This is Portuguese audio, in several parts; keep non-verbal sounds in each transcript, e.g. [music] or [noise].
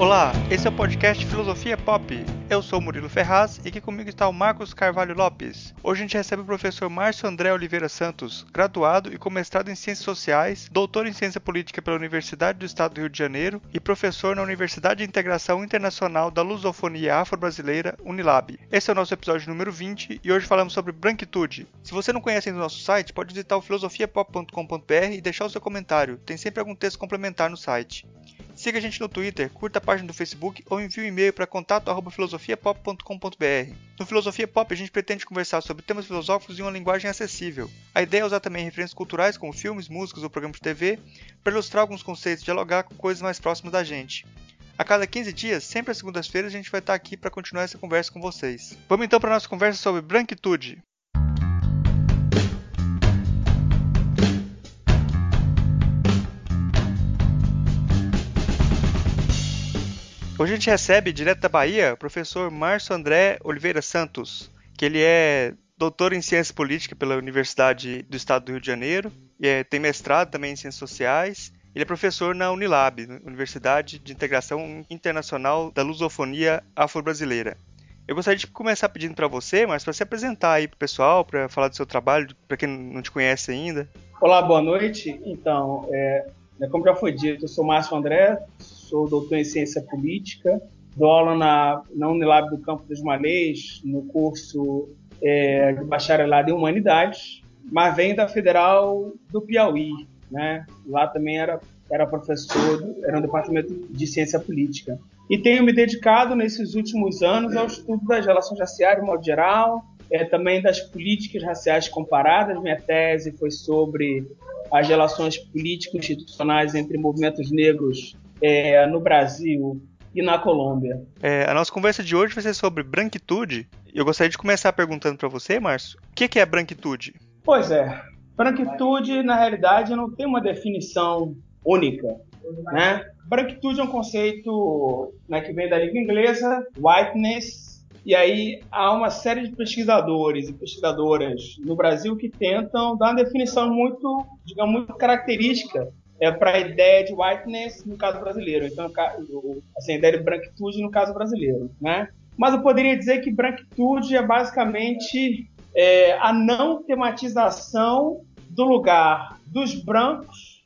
Olá, esse é o podcast Filosofia Pop. Eu sou Murilo Ferraz e aqui comigo está o Marcos Carvalho Lopes. Hoje a gente recebe o professor Márcio André Oliveira Santos, graduado e com mestrado em Ciências Sociais, doutor em Ciência Política pela Universidade do Estado do Rio de Janeiro e professor na Universidade de Integração Internacional da Lusofonia Afro-Brasileira, Unilab. Esse é o nosso episódio número 20 e hoje falamos sobre branquitude. Se você não conhece ainda o nosso site, pode visitar o filosofiapop.com.br e deixar o seu comentário. Tem sempre algum texto complementar no site. Siga a gente no Twitter, curta a página do Facebook ou envie um e-mail para contato@filosofiapop.com.br. No Filosofia Pop a gente pretende conversar sobre temas filosóficos em uma linguagem acessível. A ideia é usar também referências culturais como filmes, músicas ou programas de TV para ilustrar alguns conceitos e dialogar com coisas mais próximas da gente. A cada 15 dias, sempre às segundas-feiras, a gente vai estar aqui para continuar essa conversa com vocês. Vamos então para a nossa conversa sobre branquitude. Hoje a gente recebe, direto da Bahia, o professor Márcio André Oliveira Santos, que ele é doutor em Ciências Políticas pela Universidade do Estado do Rio de Janeiro, e é, tem mestrado também em Ciências Sociais. Ele é professor na Unilab, Universidade de Integração Internacional da Lusofonia Afro-Brasileira. Eu gostaria de começar pedindo para você, mas para se apresentar aí para o pessoal, para falar do seu trabalho, para quem não te conhece ainda. Olá, boa noite. Então, é, como já foi dito, eu sou Márcio André, sou doutor em ciência política, dou aula na, na Unilab do Campo dos Malês, no curso é, de bacharelado em humanidades, mas venho da Federal do Piauí, né? Lá também era, era professor, era um departamento de ciência política. E tenho me dedicado nesses últimos anos ao estudo das relações raciais de modo geral, é, também das políticas raciais comparadas. Minha tese foi sobre as relações político-institucionais entre movimentos negros é, no Brasil e na Colômbia. É, a nossa conversa de hoje vai ser sobre branquitude. Eu gostaria de começar perguntando para você, Márcio, o que é branquitude? Pois é, branquitude na realidade não tem uma definição única, né? Branquitude é um conceito né, que vem da língua inglesa, whiteness, e aí há uma série de pesquisadores e pesquisadoras no Brasil que tentam dar uma definição muito, digamos, muito característica é para a ideia de whiteness no caso brasileiro. Então, assim, a ideia de branquitude no caso brasileiro, né? Mas eu poderia dizer que branquitude é basicamente é, a não tematização do lugar dos brancos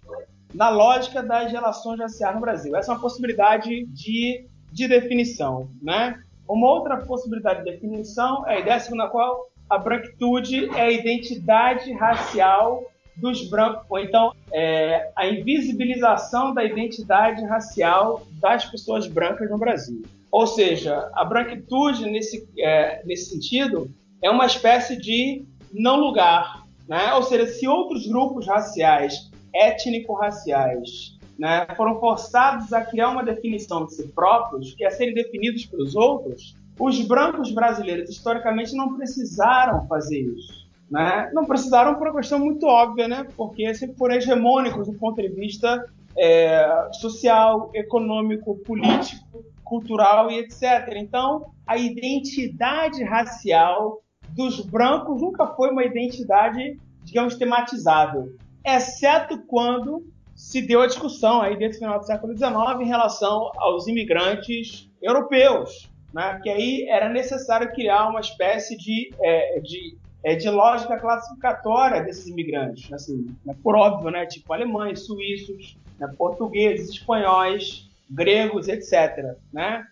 na lógica das relações raciais no Brasil. Essa é uma possibilidade de, de definição, né? Uma outra possibilidade de definição é a ideia segundo a qual a branquitude é a identidade racial dos brancos, ou então é, a invisibilização da identidade racial das pessoas brancas no Brasil. Ou seja, a branquitude, nesse, é, nesse sentido, é uma espécie de não lugar. Né? Ou seja, se outros grupos raciais, étnico-raciais, né, foram forçados a criar uma definição de si próprios, que é serem definidos pelos outros, os brancos brasileiros, historicamente, não precisaram fazer isso. Né? Não precisaram por uma questão muito óbvia, né? porque sempre foram hegemônicos do ponto de vista é, social, econômico, político, cultural e etc. Então, a identidade racial dos brancos nunca foi uma identidade, digamos, tematizável, exceto quando se deu a discussão aí desse final do século XIX em relação aos imigrantes europeus, né? que aí era necessário criar uma espécie de, é, de é, de lógica classificatória desses imigrantes, assim, né, por óbvio, né, tipo alemães, suíços, né, portugueses, espanhóis, gregos, etc. Né?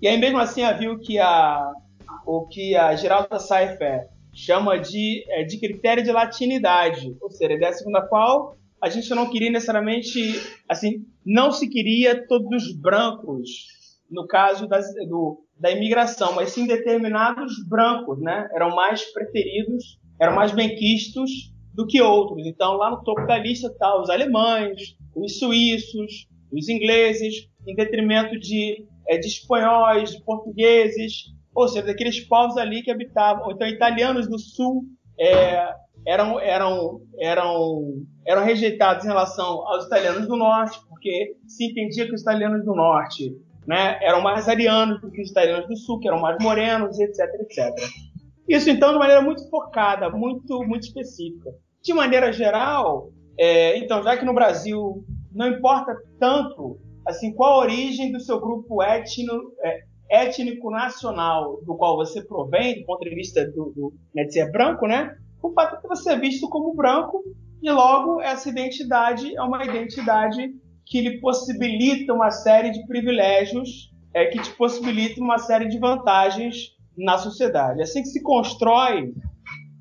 E aí mesmo assim havia que a o que a Geralda Seifer chama de, é, de critério de latinidade, ou seja, ideia segundo a qual a gente não queria necessariamente, assim, não se queria todos os brancos, no caso das, do, da imigração, mas sim determinados brancos, né? Eram mais preferidos, eram mais benquistos do que outros. Então, lá no topo da lista tá os alemães, os suíços, os ingleses, em detrimento de, é, de espanhóis, de portugueses, ou seja, daqueles povos ali que habitavam, então italianos do sul é, eram, eram, eram, eram rejeitados em relação aos italianos do norte, porque se entendia que os italianos do norte né, eram mais arianos do que os italianos do sul, que eram mais morenos, etc, etc. Isso, então, de maneira muito focada, muito, muito específica. De maneira geral, é, então, já que no Brasil não importa tanto assim, qual a origem do seu grupo étnico, é, étnico nacional do qual você provém, do ponto de vista do, do né, de ser branco, né? O fato de você é visto como branco e logo essa identidade é uma identidade que lhe possibilita uma série de privilégios, é, que te possibilita uma série de vantagens na sociedade. É assim que se constrói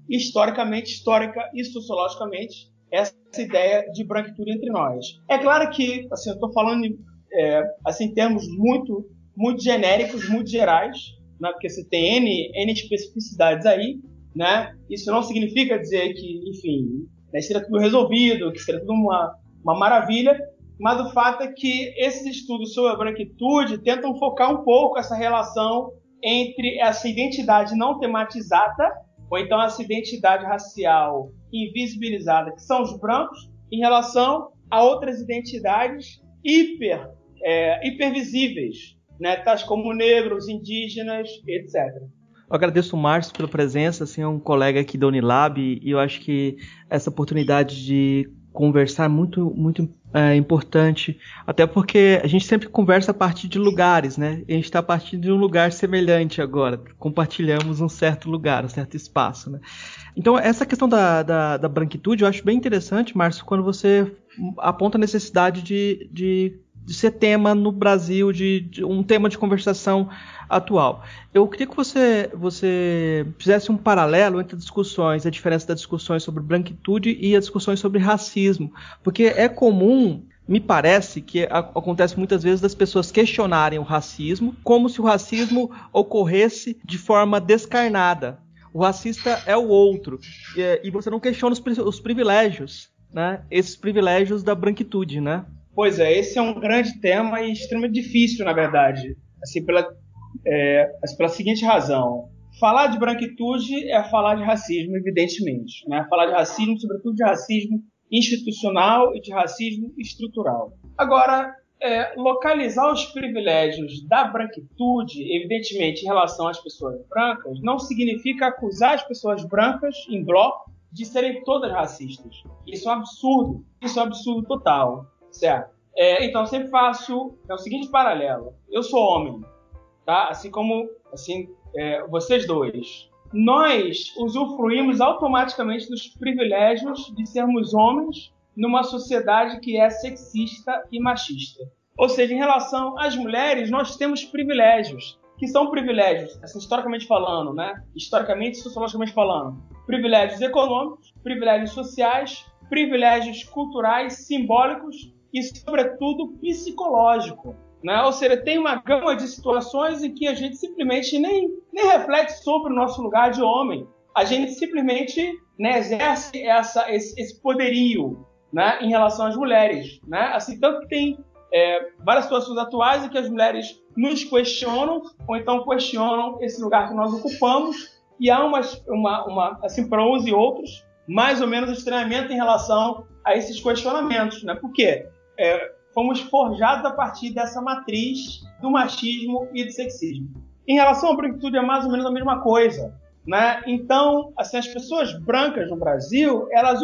historicamente, histórica e sociologicamente essa ideia de branquitude entre nós. É claro que, assim, eu estou falando é, assim, em termos muito, muito genéricos, muito gerais, né, porque você tem N, N especificidades aí, né? Isso não significa dizer que, enfim, né, seria tudo resolvido, que seria tudo uma, uma maravilha, mas o fato é que esses estudos sobre a branquitude tentam focar um pouco essa relação entre essa identidade não tematizada, ou então essa identidade racial invisibilizada, que são os brancos, em relação a outras identidades hiper, é, hipervisíveis, né, tais como negros, indígenas, etc. Eu agradeço o Márcio pela presença, assim, é um colega aqui da Unilab, e eu acho que essa oportunidade de conversar é muito, muito é, importante, até porque a gente sempre conversa a partir de lugares, né? A gente está a partir de um lugar semelhante agora, compartilhamos um certo lugar, um certo espaço, né? Então, essa questão da, da, da branquitude eu acho bem interessante, Márcio, quando você aponta a necessidade de, de de ser tema no Brasil, de, de, um tema de conversação atual. Eu queria que você, você fizesse um paralelo entre discussões, a diferença das discussões sobre branquitude e as discussões sobre racismo, porque é comum me parece que acontece muitas vezes das pessoas questionarem o racismo como se o racismo ocorresse de forma descarnada. O racista é o outro. E, você não questiona os, os privilégios, né? Esses privilégios da branquitude, né? Pois é, esse é um grande tema e extremamente difícil, na verdade. Assim, pela, é, assim, pela seguinte razão. Falar de branquitude é falar de racismo, evidentemente. Né? Falar de racismo, sobretudo de racismo institucional e de racismo estrutural. Agora, é, localizar os privilégios da branquitude, evidentemente, em relação às pessoas brancas, não significa acusar as pessoas brancas, em bloco, de serem todas racistas. Isso é um absurdo. Isso é um absurdo total. Certo. É, então, eu sempre faço é o seguinte paralelo. Eu sou homem, tá? Assim como assim, é, vocês dois. Nós usufruímos automaticamente dos privilégios de sermos homens numa sociedade que é sexista e machista. Ou seja, em relação às mulheres, nós temos privilégios, que são privilégios, assim, historicamente falando, né? Historicamente sociologicamente falando. Privilégios econômicos, privilégios sociais, privilégios culturais, simbólicos e, sobretudo, psicológico. Né? Ou seja, tem uma gama de situações em que a gente simplesmente nem, nem reflete sobre o nosso lugar de homem. A gente simplesmente né, exerce essa, esse, esse poderio né, em relação às mulheres. Né? Assim, tanto que tem é, várias situações atuais em que as mulheres nos questionam, ou então questionam esse lugar que nós ocupamos, e há uma, uma, uma assim, para uns e outros, mais ou menos estranhamento em relação a esses questionamentos. Né? Por quê? É, fomos forjados a partir dessa matriz do machismo e do sexismo. Em relação à branquitude, é mais ou menos a mesma coisa. Né? Então, assim, as pessoas brancas no Brasil, elas,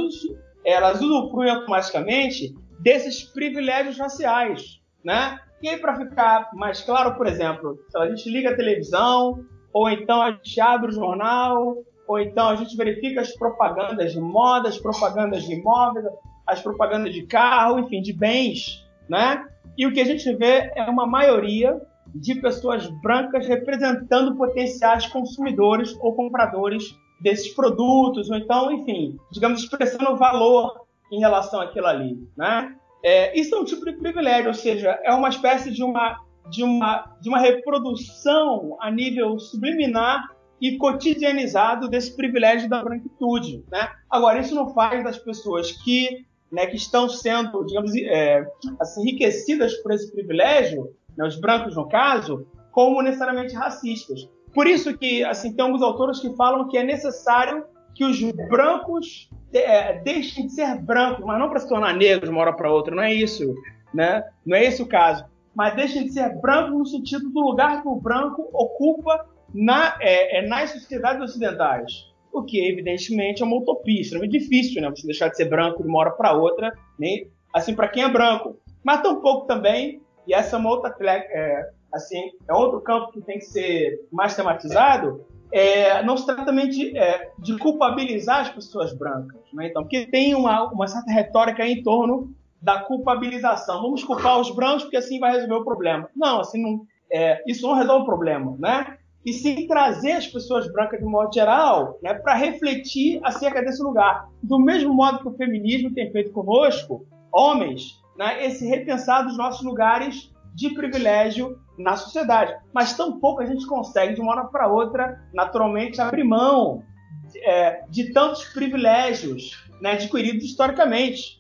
elas usufruem automaticamente desses privilégios raciais. Né? E aí, para ficar mais claro, por exemplo, a gente liga a televisão, ou então a gente abre o jornal, ou então a gente verifica as propagandas de moda, as propagandas de imóveis, as propagandas de carro, enfim, de bens, né? E o que a gente vê é uma maioria de pessoas brancas representando potenciais consumidores ou compradores desses produtos, ou então, enfim, digamos, expressando valor em relação àquilo ali, né? É, isso é um tipo de privilégio, ou seja, é uma espécie de uma, de uma, de uma reprodução a nível subliminar e cotidianizado desse privilégio da branquitude, né? Agora, isso não faz das pessoas que né, que estão sendo, digamos, é, assim, enriquecidas por esse privilégio, né, os brancos no caso, como necessariamente racistas. Por isso que assim tem alguns autores que falam que é necessário que os brancos é, deixem de ser brancos, mas não para se tornar negros de uma hora para outra, não é isso, né? Não é esse o caso. Mas deixem de ser brancos no sentido do lugar que o branco ocupa na, é, é nas sociedades ocidentais o que evidentemente é uma utopia, extremamente difícil, né? Você deixar de ser branco de uma hora para outra, nem assim para quem é branco. Mas tampouco também e essa é uma outra é, assim é outro campo que tem que ser mais tematizado. É, não se trata também de, é, de culpabilizar as pessoas brancas, né? Então, porque tem uma, uma certa retórica em torno da culpabilização. Vamos culpar os brancos porque assim vai resolver o problema. Não, assim não, é, isso não resolve o problema, né? E sim trazer as pessoas brancas de modo geral, né, para refletir acerca desse lugar. Do mesmo modo que o feminismo tem feito conosco, homens, né, esse repensar dos nossos lugares de privilégio na sociedade. Mas tampouco a gente consegue, de uma hora para outra, naturalmente abrir mão é, de tantos privilégios né, adquiridos historicamente.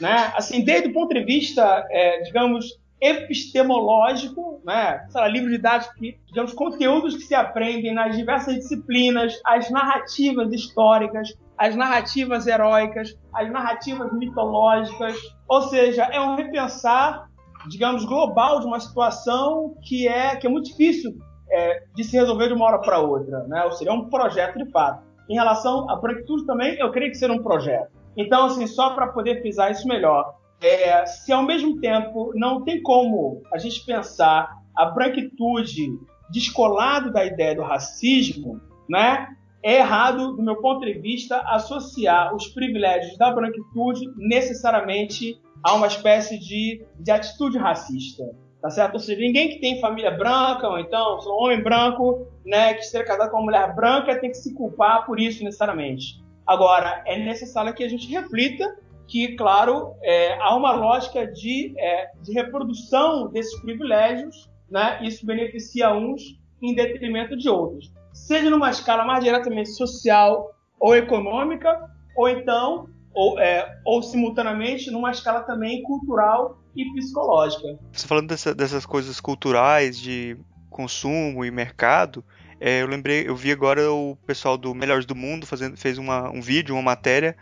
Né? Assim, desde o ponto de vista, é, digamos, epistemológico, né? Sei livro didático que, digamos, conteúdos que se aprendem nas diversas disciplinas, as narrativas históricas, as narrativas heróicas, as narrativas mitológicas. Ou seja, é um repensar, digamos, global de uma situação que é, que é muito difícil é, de se resolver de uma hora para outra, né? Ou seja, é um projeto de fato. Em relação à branquitude também, eu creio que seja um projeto. Então, assim, só para poder pisar isso melhor, é, se ao mesmo tempo não tem como a gente pensar a branquitude descolado da ideia do racismo, né? É errado, do meu ponto de vista, associar os privilégios da branquitude necessariamente a uma espécie de, de atitude racista. Tá certo? Ou seja, ninguém que tem família branca, ou então um homem branco, né, que esteja casado com uma mulher branca, tem que se culpar por isso necessariamente. Agora, é necessário que a gente reflita que, claro, é, há uma lógica de, é, de reprodução desses privilégios, né? isso beneficia uns em detrimento de outros, seja numa escala mais diretamente social ou econômica, ou então, ou, é, ou simultaneamente, numa escala também cultural e psicológica. Você falando dessa, dessas coisas culturais, de consumo e mercado, é, eu lembrei, eu vi agora o pessoal do Melhores do Mundo fazendo, fez uma, um vídeo, uma matéria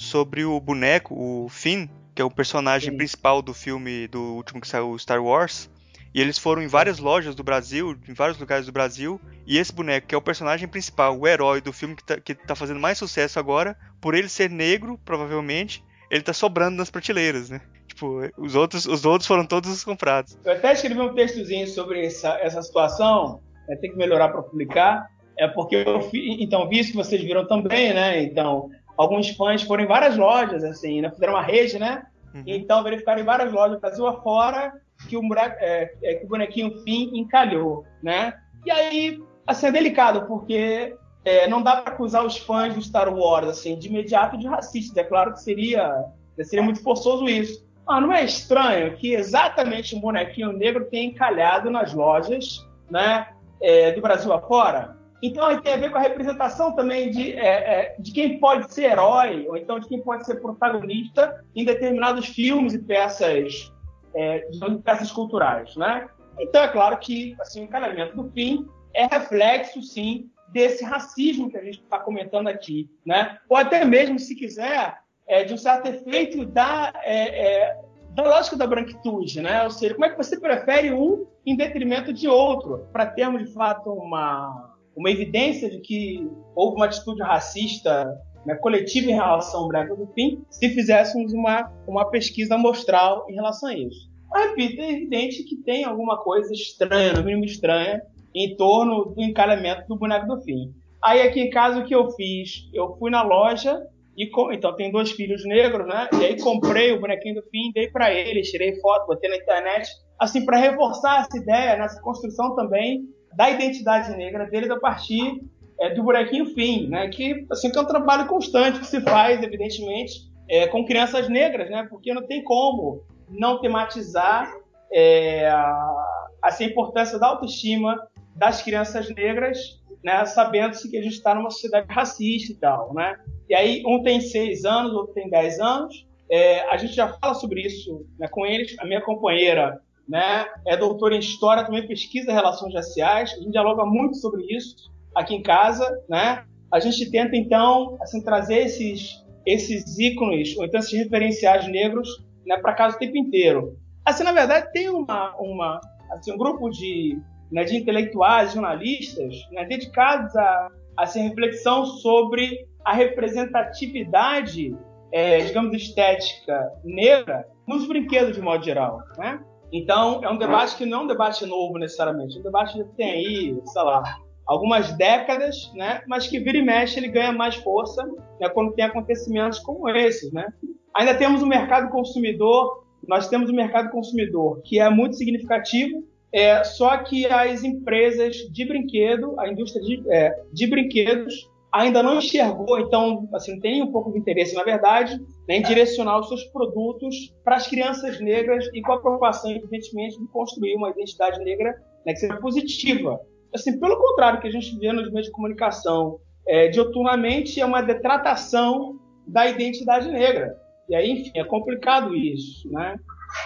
sobre o boneco, o Finn, que é o personagem Sim. principal do filme do último que saiu, Star Wars. E eles foram em várias lojas do Brasil, em vários lugares do Brasil. E esse boneco, que é o personagem principal, o herói do filme que tá, que tá fazendo mais sucesso agora, por ele ser negro, provavelmente, ele tá sobrando nas prateleiras, né? Tipo, os outros, os outros foram todos comprados. Eu até escrevi um textozinho sobre essa, essa situação, né? tem que melhorar para publicar. É porque eu fi, então, vi isso que vocês viram também, né? Então, alguns fãs foram em várias lojas, assim, né? Fizeram uma rede, né? Uhum. Então verificaram em várias lojas, Brasil afora, que o, é, é, que o bonequinho Fim encalhou, né? E aí, assim, é delicado, porque é, não dá para acusar os fãs do Star Wars, assim, de imediato de racistas. É claro que seria, seria muito forçoso isso. Mas não é estranho que exatamente um bonequinho negro tenha encalhado nas lojas, né? É, do Brasil afora? Então, tem a ver com a representação também de, é, é, de quem pode ser herói, ou então de quem pode ser protagonista em determinados filmes e peças, é, peças culturais, né? Então, é claro que assim, o encaminhamento do fim é reflexo, sim, desse racismo que a gente está comentando aqui, né? Ou até mesmo, se quiser, é, de um certo efeito da, é, é, da lógica da branquitude, né? Ou seja, como é que você prefere um em detrimento de outro, para termos, de fato, uma uma evidência de que houve uma atitude racista né, coletiva em relação ao Branco do Fim, se fizéssemos uma, uma pesquisa amostral em relação a isso. Mas, repito, é evidente que tem alguma coisa estranha, no mínimo estranha, em torno do encalhamento do boneco do fim. Aí aqui em casa o que eu fiz? Eu fui na loja e então tem dois filhos negros, né? E aí comprei o bonequinho do fim, dei para eles, tirei foto, botei na internet, assim para reforçar essa ideia, nessa construção também da identidade negra deles a partir é, do bonequinho fim, né? Que assim que é um trabalho constante que se faz, evidentemente, é, com crianças negras, né? Porque não tem como não tematizar é, a, assim, a importância da autoestima das crianças negras, né? Sabendo-se que a gente está numa sociedade racista e tal, né? E aí um tem seis anos, outro tem dez anos. É, a gente já fala sobre isso né, com eles. A minha companheira né? É doutor em história, também pesquisa relações raciais. A gente dialoga muito sobre isso aqui em casa, né? A gente tenta então assim trazer esses esses ícones ou então esses referenciais negros, né, para casa o tempo inteiro. Assim, na verdade, tem uma uma assim, um grupo de né, de intelectuais, jornalistas, né, dedicados a, a essa reflexão sobre a representatividade, é, digamos, estética negra nos brinquedos de modo geral, né? Então, é um debate que não é um debate novo necessariamente, é um debate que tem aí, sei lá, algumas décadas, né? Mas que vira e mexe ele ganha mais força né, quando tem acontecimentos como esses, né? Ainda temos o mercado consumidor, nós temos o mercado consumidor que é muito significativo, é, só que as empresas de brinquedo, a indústria de, é, de brinquedos ainda não enxergou, então, assim, tem um pouco de interesse, na verdade, né, em direcionar os seus produtos para as crianças negras e com a preocupação, evidentemente, de construir uma identidade negra né, que seja positiva assim, pelo contrário, que a gente vê nos meios de comunicação é, dioturnamente é uma detratação da identidade negra. E aí, enfim, é complicado isso, né?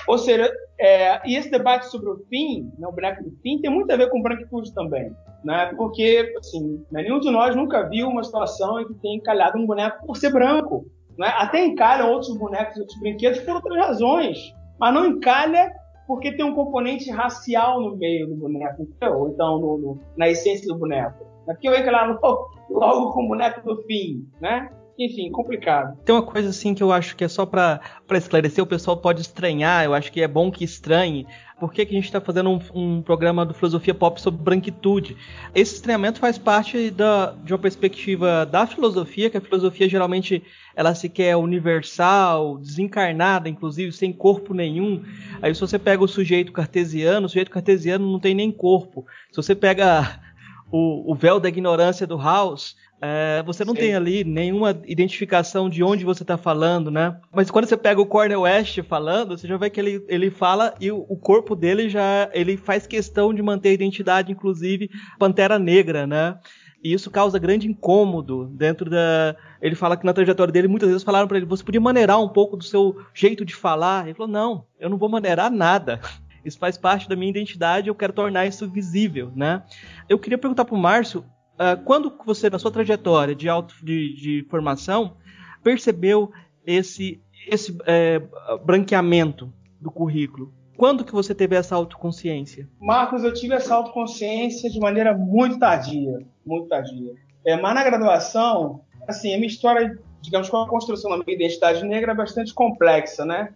Ou seja, é, e esse debate sobre o fim, né, o boneco do fim, tem muito a ver com branquitude também, né? Porque, assim, né, nenhum de nós nunca viu uma situação em que tem encalhado um boneco por ser branco, né? Até encalham outros bonecos, outros brinquedos por outras razões, mas não encalha porque tem um componente racial no meio do boneco, ou então no, no, na essência do boneco. É porque eu logo, logo com o boneco do fim, né? Enfim, complicado. Tem uma coisa assim que eu acho que é só para esclarecer, o pessoal pode estranhar, eu acho que é bom que estranhe. Por que, que a gente está fazendo um, um, programa do Filosofia Pop sobre branquitude? Esse estranhamento faz parte da, de uma perspectiva da filosofia, que a filosofia geralmente ela se quer universal, desencarnada, inclusive sem corpo nenhum. Aí se você pega o sujeito cartesiano, o sujeito cartesiano não tem nem corpo. Se você pega [laughs] o, o véu da ignorância do House, é, você não Sim. tem ali nenhuma identificação de onde você está falando, né? Mas quando você pega o Cornel West falando, você já vê que ele, ele fala e o, o, corpo dele já ele faz questão de manter a identidade, inclusive Pantera Negra, né? E isso causa grande incômodo dentro da. Ele fala que na trajetória dele muitas vezes falaram para ele: você podia maneirar um pouco do seu jeito de falar? Ele falou: não, eu não vou maneirar nada. Isso faz parte da minha identidade, eu quero tornar isso visível, né? Eu queria perguntar para o Márcio Uh, quando você, na sua trajetória de, auto, de, de formação, percebeu esse, esse é, branqueamento do currículo? Quando que você teve essa autoconsciência? Marcos, eu tive essa autoconsciência de maneira muito tardia, muito tardia. É, mas na graduação, assim, a minha história, digamos, com a construção da minha identidade negra é bastante complexa, né?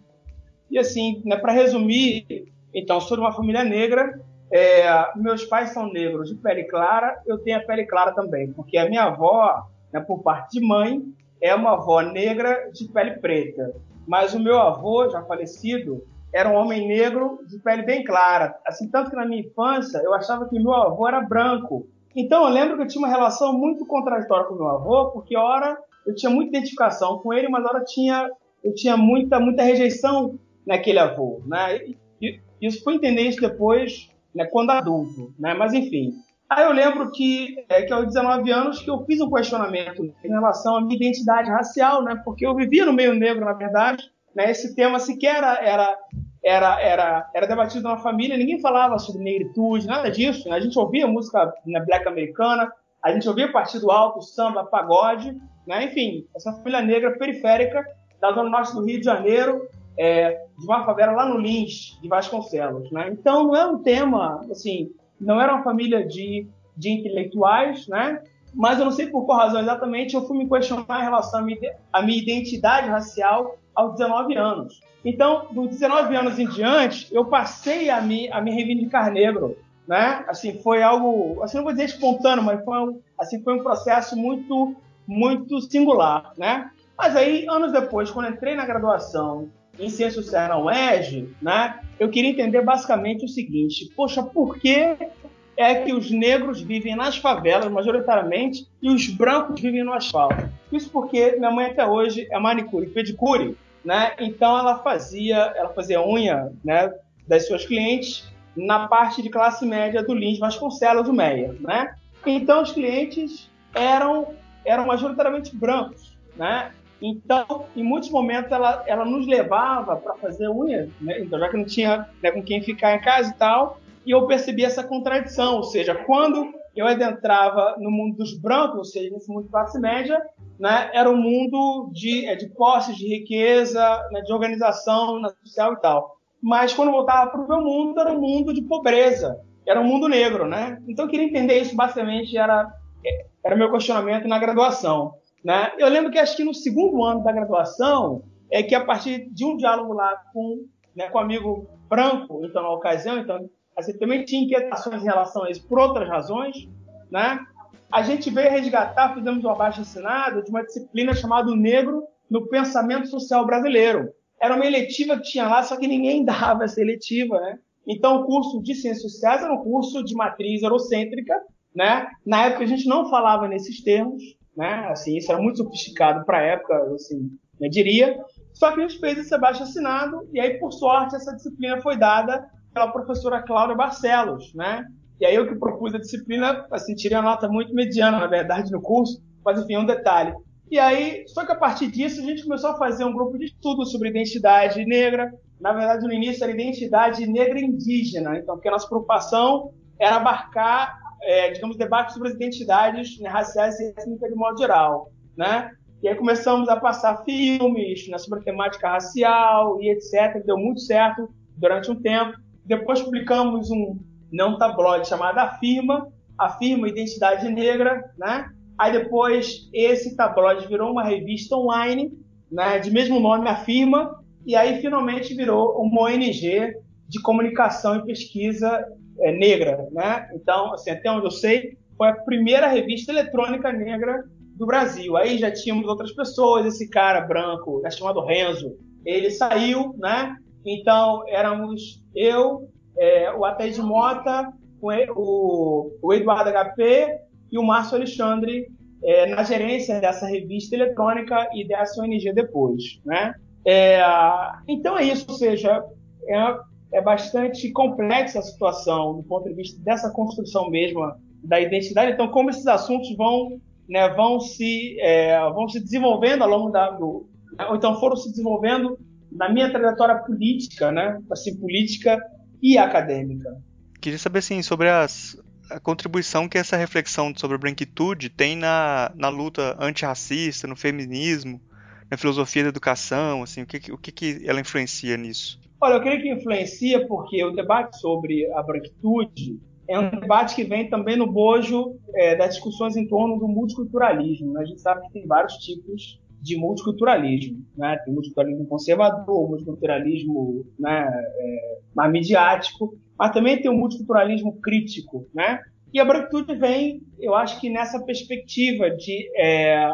E assim, né, para resumir, então, sou de uma família negra, é, meus pais são negros de pele clara, eu tenho a pele clara também, porque a minha avó, né, por parte de mãe, é uma avó negra de pele preta. Mas o meu avô, já falecido, era um homem negro de pele bem clara. Assim, tanto que na minha infância eu achava que meu avô era branco. Então eu lembro que eu tinha uma relação muito contraditória com meu avô, porque ora eu tinha muita identificação com ele, mas ora tinha eu tinha muita muita rejeição naquele avô, né? E, isso fui entender isso depois né, quando adulto, né? Mas enfim. Aí eu lembro que, é, que aos 19 anos que eu fiz um questionamento em relação à minha identidade racial, né? Porque eu vivia no meio negro, na verdade, né? Esse tema sequer era, era era, era, era debatido na família, ninguém falava sobre negritude, nada disso. Né? A gente ouvia música né, black americana, a gente ouvia partido alto, samba, pagode, né? enfim, essa família negra periférica da zona norte do Rio de Janeiro, é, de uma favela lá no Lins, de Vasconcelos. Né? Então não é um tema, assim, não era uma família de, de intelectuais, né? mas eu não sei por qual razão exatamente eu fui me questionar em relação à minha, minha identidade racial aos 19 anos. Então, dos 19 anos em diante, eu passei a me, a me reivindicar negro, né? Assim, foi algo, assim, não vou dizer espontâneo, mas foi um, assim, foi um processo muito, muito singular, né? Mas aí, anos depois, quando entrei na graduação em Ciências Sociais na UERJ, né, eu queria entender basicamente o seguinte: poxa, por que é que os negros vivem nas favelas, majoritariamente, e os brancos vivem no asfalto? Isso porque minha mãe até hoje é manicure pedicure, né? Então ela fazia, ela fazia unha, né, das suas clientes na parte de classe média do Lins Vasconcelos, do Meia, né? Então os clientes eram eram majoritariamente brancos, né? Então, em muitos momentos, ela, ela nos levava para fazer unha, né? então, já que não tinha né, com quem ficar em casa e tal, e eu percebi essa contradição, ou seja, quando eu adentrava no mundo dos brancos, ou seja, nesse mundo de classe média, né, era um mundo de, é, de posses, de riqueza, né, de organização social e tal. Mas quando voltava para o meu mundo, era um mundo de pobreza, era um mundo negro, né? Então eu queria entender isso, basicamente, era, era meu questionamento na graduação. Né? Eu lembro que acho que no segundo ano da graduação é que a partir de um diálogo lá com né, com um amigo branco, então, na ocasião, então, assim, também tinha inquietações em relação a isso por outras razões, né? A gente veio resgatar, fizemos um abaixo assinado de uma disciplina chamada Negro no Pensamento Social Brasileiro. Era uma eletiva que tinha lá, só que ninguém [laughs] dava essa eletiva, né? Então, o curso de Ciências Sociais era um curso de matriz eurocêntrica, né? Na época, a gente não falava nesses termos, né? Assim, isso era muito sofisticado para a época, assim, eu diria. Só que a gente fez esse abaixo assinado, e aí, por sorte, essa disciplina foi dada pela professora Cláudia Barcelos, né? E aí eu que propus a disciplina, assim, tirei a nota muito mediana, na verdade, no curso, mas enfim, é um detalhe. E aí, só que a partir disso, a gente começou a fazer um grupo de estudo sobre identidade negra. Na verdade, no início era identidade negra indígena, então, porque a nossa preocupação era abarcar, é, digamos, debates sobre as identidades né, raciais e étnicas de modo geral, né? E aí começamos a passar filmes né, sobre a temática racial e etc. Deu muito certo durante um tempo. Depois publicamos um não tabloide chamado Afirma, Afirma Identidade Negra, né? Aí depois esse tabloide virou uma revista online, né, de mesmo nome Afirma, e aí finalmente virou uma ONG de comunicação e pesquisa é, negra, né? Então, assim, até onde eu sei, foi a primeira revista eletrônica negra do Brasil. Aí já tínhamos outras pessoas, esse cara branco, né, chamado Renzo, ele saiu, né? Então éramos eu, é, o Ataíde Mota, o, o Eduardo HP e o Márcio Alexandre é, na gerência dessa revista eletrônica e dessa ONG depois, né? É, então é isso, ou seja, é, é bastante complexa a situação do ponto de vista dessa construção mesmo da identidade. Então, como esses assuntos vão, né, vão se é, vão se desenvolvendo ao longo da do, ou então foram se desenvolvendo na minha trajetória política, né, assim política e acadêmica. Queria saber assim sobre as, a contribuição que essa reflexão sobre a branquitude tem na, na luta antirracista, no feminismo, na filosofia da educação, assim, o que, o que, que ela influencia nisso? Olha, eu creio que influencia porque o debate sobre a branquitude é um debate que vem também no bojo é, das discussões em torno do multiculturalismo. Né? A gente sabe que tem vários tipos de multiculturalismo. Né? Tem multiculturalismo conservador, multiculturalismo né, é, mais midiático, mas também tem o multiculturalismo crítico. Né? E a branquitude vem, eu acho que nessa perspectiva de, é,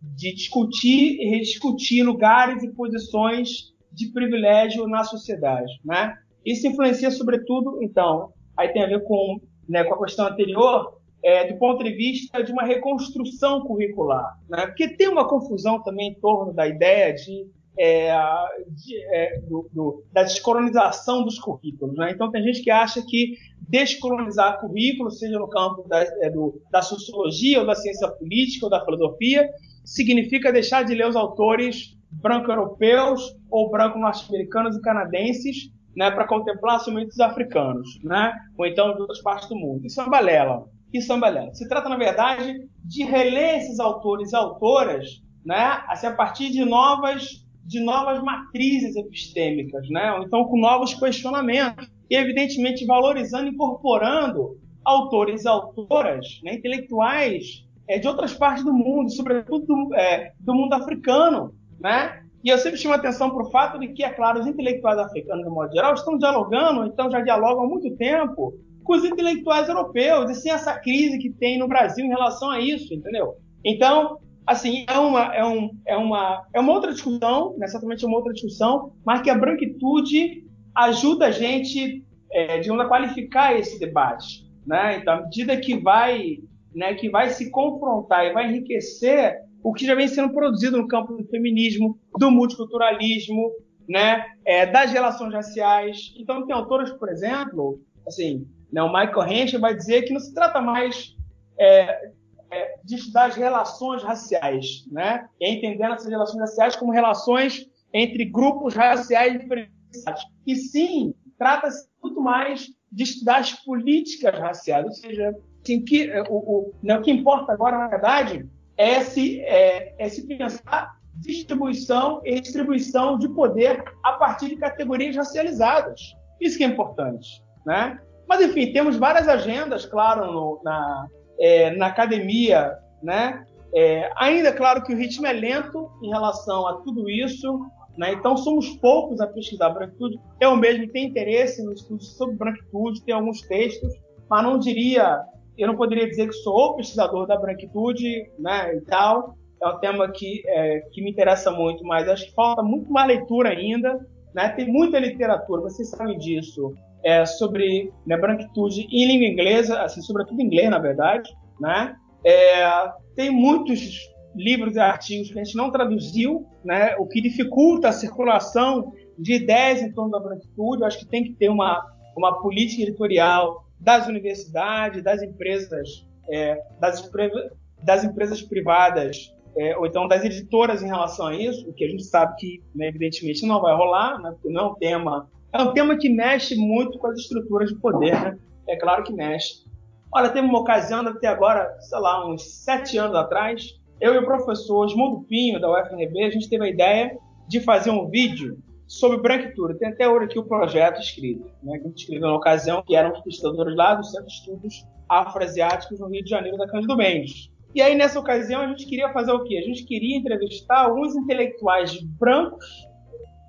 de discutir e rediscutir lugares e posições de privilégio na sociedade. Né? Isso influencia, sobretudo, então, aí tem a ver com, né, com a questão anterior, é, do ponto de vista de uma reconstrução curricular. Né? Porque tem uma confusão também em torno da ideia de, é, de é, do, do, da descolonização dos currículos. Né? Então, tem gente que acha que descolonizar currículo, seja no campo da, é, do, da sociologia, ou da ciência política, ou da filosofia, significa deixar de ler os autores branco-europeus ou branco-norte-americanos e canadenses né, para contemplar somente os africanos, né? ou então de outras partes do mundo. Isso é uma balela e Sambalhão. Se trata, na verdade, de reler esses autores e autoras né, assim, a partir de novas, de novas matrizes epistêmicas, né, ou então com novos questionamentos, e evidentemente valorizando, incorporando autores e autoras né, intelectuais é, de outras partes do mundo, sobretudo do, é, do mundo africano. Né? E eu sempre chamo atenção para o fato de que, é claro, os intelectuais africanos, de modo geral, estão dialogando, então já dialogam há muito tempo com os intelectuais europeus, e sem essa crise que tem no Brasil em relação a isso, entendeu? Então, assim, é uma, é um, é uma, é uma outra discussão, né, certamente é uma outra discussão, mas que a branquitude ajuda a gente, é, digamos, a qualificar esse debate, né? Então, à medida que vai, né, que vai se confrontar e vai enriquecer o que já vem sendo produzido no campo do feminismo, do multiculturalismo, né, é, das relações raciais. Então, tem autores, por exemplo, assim, né? O Michael Henschel vai dizer que não se trata mais é, é, de estudar as relações raciais, né? e entendendo essas relações raciais como relações entre grupos raciais diferentes. E sim, trata-se muito mais de estudar as políticas raciais, ou seja, assim, que, é, o, o, né, o que importa agora, na verdade, é se, é, é se pensar distribuição e distribuição de poder a partir de categorias racializadas. Isso que é importante. Né? Mas, enfim, temos várias agendas, claro, no, na, é, na academia, né? É, ainda, claro, que o ritmo é lento em relação a tudo isso, Né? Então, somos poucos a pesquisar branquitude. Eu mesmo tenho interesse no estudo sobre branquitude, tem alguns textos, mas não diria, eu não poderia dizer que sou o pesquisador da branquitude né, e tal. É um tema que, é, que me interessa muito, mas acho que falta muito mais leitura ainda. Né? Tem muita literatura, vocês sabem disso, é, sobre né, branquitude em língua inglesa, assim, sobretudo em inglês, na verdade. Né? É, tem muitos livros e artigos que a gente não traduziu, né, o que dificulta a circulação de ideias em torno da branquitude. Eu acho que tem que ter uma, uma política editorial das universidades, das empresas, é, das, das, empresas privadas, é, ou então das editoras em relação a isso, o que a gente sabe que, né, evidentemente, não vai rolar, né, porque não é um tema. É um tema que mexe muito com as estruturas de poder, né? É claro que mexe. Olha, teve uma ocasião, até agora, sei lá, uns sete anos atrás, eu e o professor Osmundo Pinho, da UFRB, a gente teve a ideia de fazer um vídeo sobre branquitude. Tem até hoje aqui o projeto escrito, né, que a gente escreveu na ocasião, que eram pesquisadores lá do Centro de Estudos Afroasiáticos no Rio de Janeiro, da Cândido Mendes. E aí, nessa ocasião, a gente queria fazer o quê? A gente queria entrevistar alguns intelectuais brancos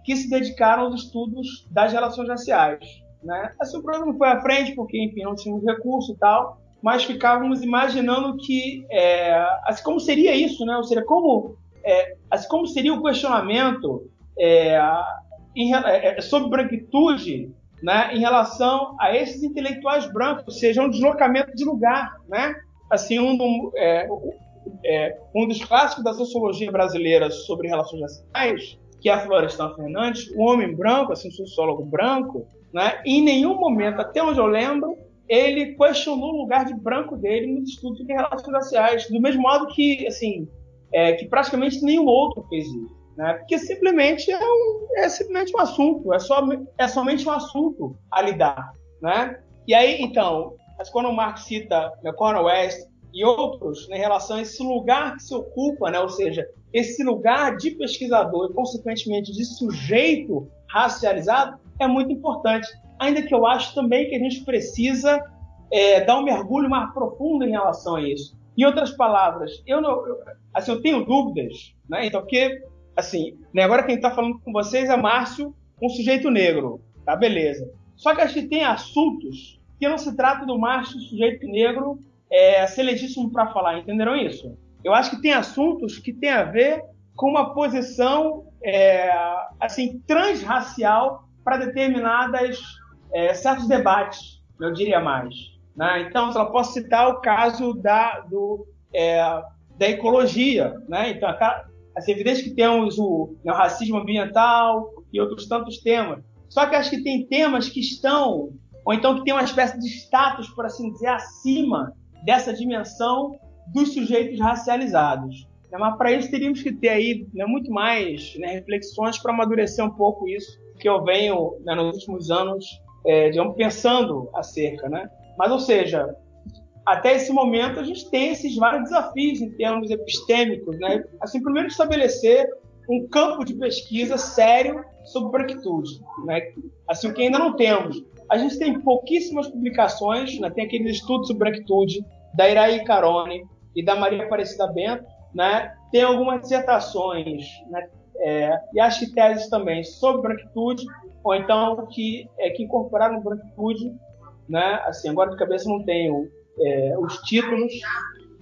que se dedicaram aos estudos das relações raciais. Né? Assim, o programa não foi à frente, porque, enfim, não tínhamos recurso e tal, mas ficávamos imaginando que, é, assim como seria isso, né? Ou seja, como, é, assim como seria o questionamento é, em, é, é, sobre branquitude né, em relação a esses intelectuais brancos, ou seja, um deslocamento de lugar, né? Assim, um, é, um dos clássicos da sociologia brasileira sobre relações raciais, que é a Florestan Fernandes, o homem branco, assim, um sociólogo branco, né? Em nenhum momento, até onde eu lembro, ele questionou o lugar de branco dele nos estudos de relações raciais, do mesmo modo que, assim, é, que praticamente nenhum outro fez isso, né? Porque simplesmente é, um, é simplesmente um assunto, é, só, é somente um assunto a lidar, né? E aí, então, quando o Marx cita Cornel West e outros né, em relação a esse lugar que se ocupa, né? Ou seja, esse lugar de pesquisador e, consequentemente, de sujeito racializado é muito importante ainda que eu acho também que a gente precisa é, dar um mergulho mais profundo em relação a isso. Em outras palavras, eu não, eu, assim, eu tenho dúvidas, né? Então, porque, assim, né, agora quem está falando com vocês é Márcio, um sujeito negro, tá? Beleza. Só que acho que tem assuntos que não se trata do Márcio, sujeito negro, é, ser legítimo para falar, entenderam isso? Eu acho que tem assuntos que tem a ver com uma posição, é, assim, transracial para determinadas é, certos debates, eu diria mais. Né? Então, eu posso citar o caso da, do, é, da ecologia. Né? Então, é evidente que temos o, né, o racismo ambiental e outros tantos temas. Só que acho que tem temas que estão, ou então que tem uma espécie de status, por assim dizer, acima dessa dimensão dos sujeitos racializados. Né? Mas para isso teríamos que ter aí né, muito mais né, reflexões para amadurecer um pouco isso que eu venho né, nos últimos anos é, digamos, pensando acerca, né? Mas, ou seja, até esse momento a gente tem esses vários desafios em termos epistêmicos, né? Assim, primeiro estabelecer um campo de pesquisa sério sobre branquitude, né? Assim, o que ainda não temos. A gente tem pouquíssimas publicações, né? Tem aqueles estudos sobre branquitude da Iraí Carone e da Maria Aparecida Bento, né? Tem algumas dissertações, né? É, e acho que teses também sobre branquitude ou então que, é, que incorporaram branquitude, né? Assim, agora de cabeça não tenho é, os títulos,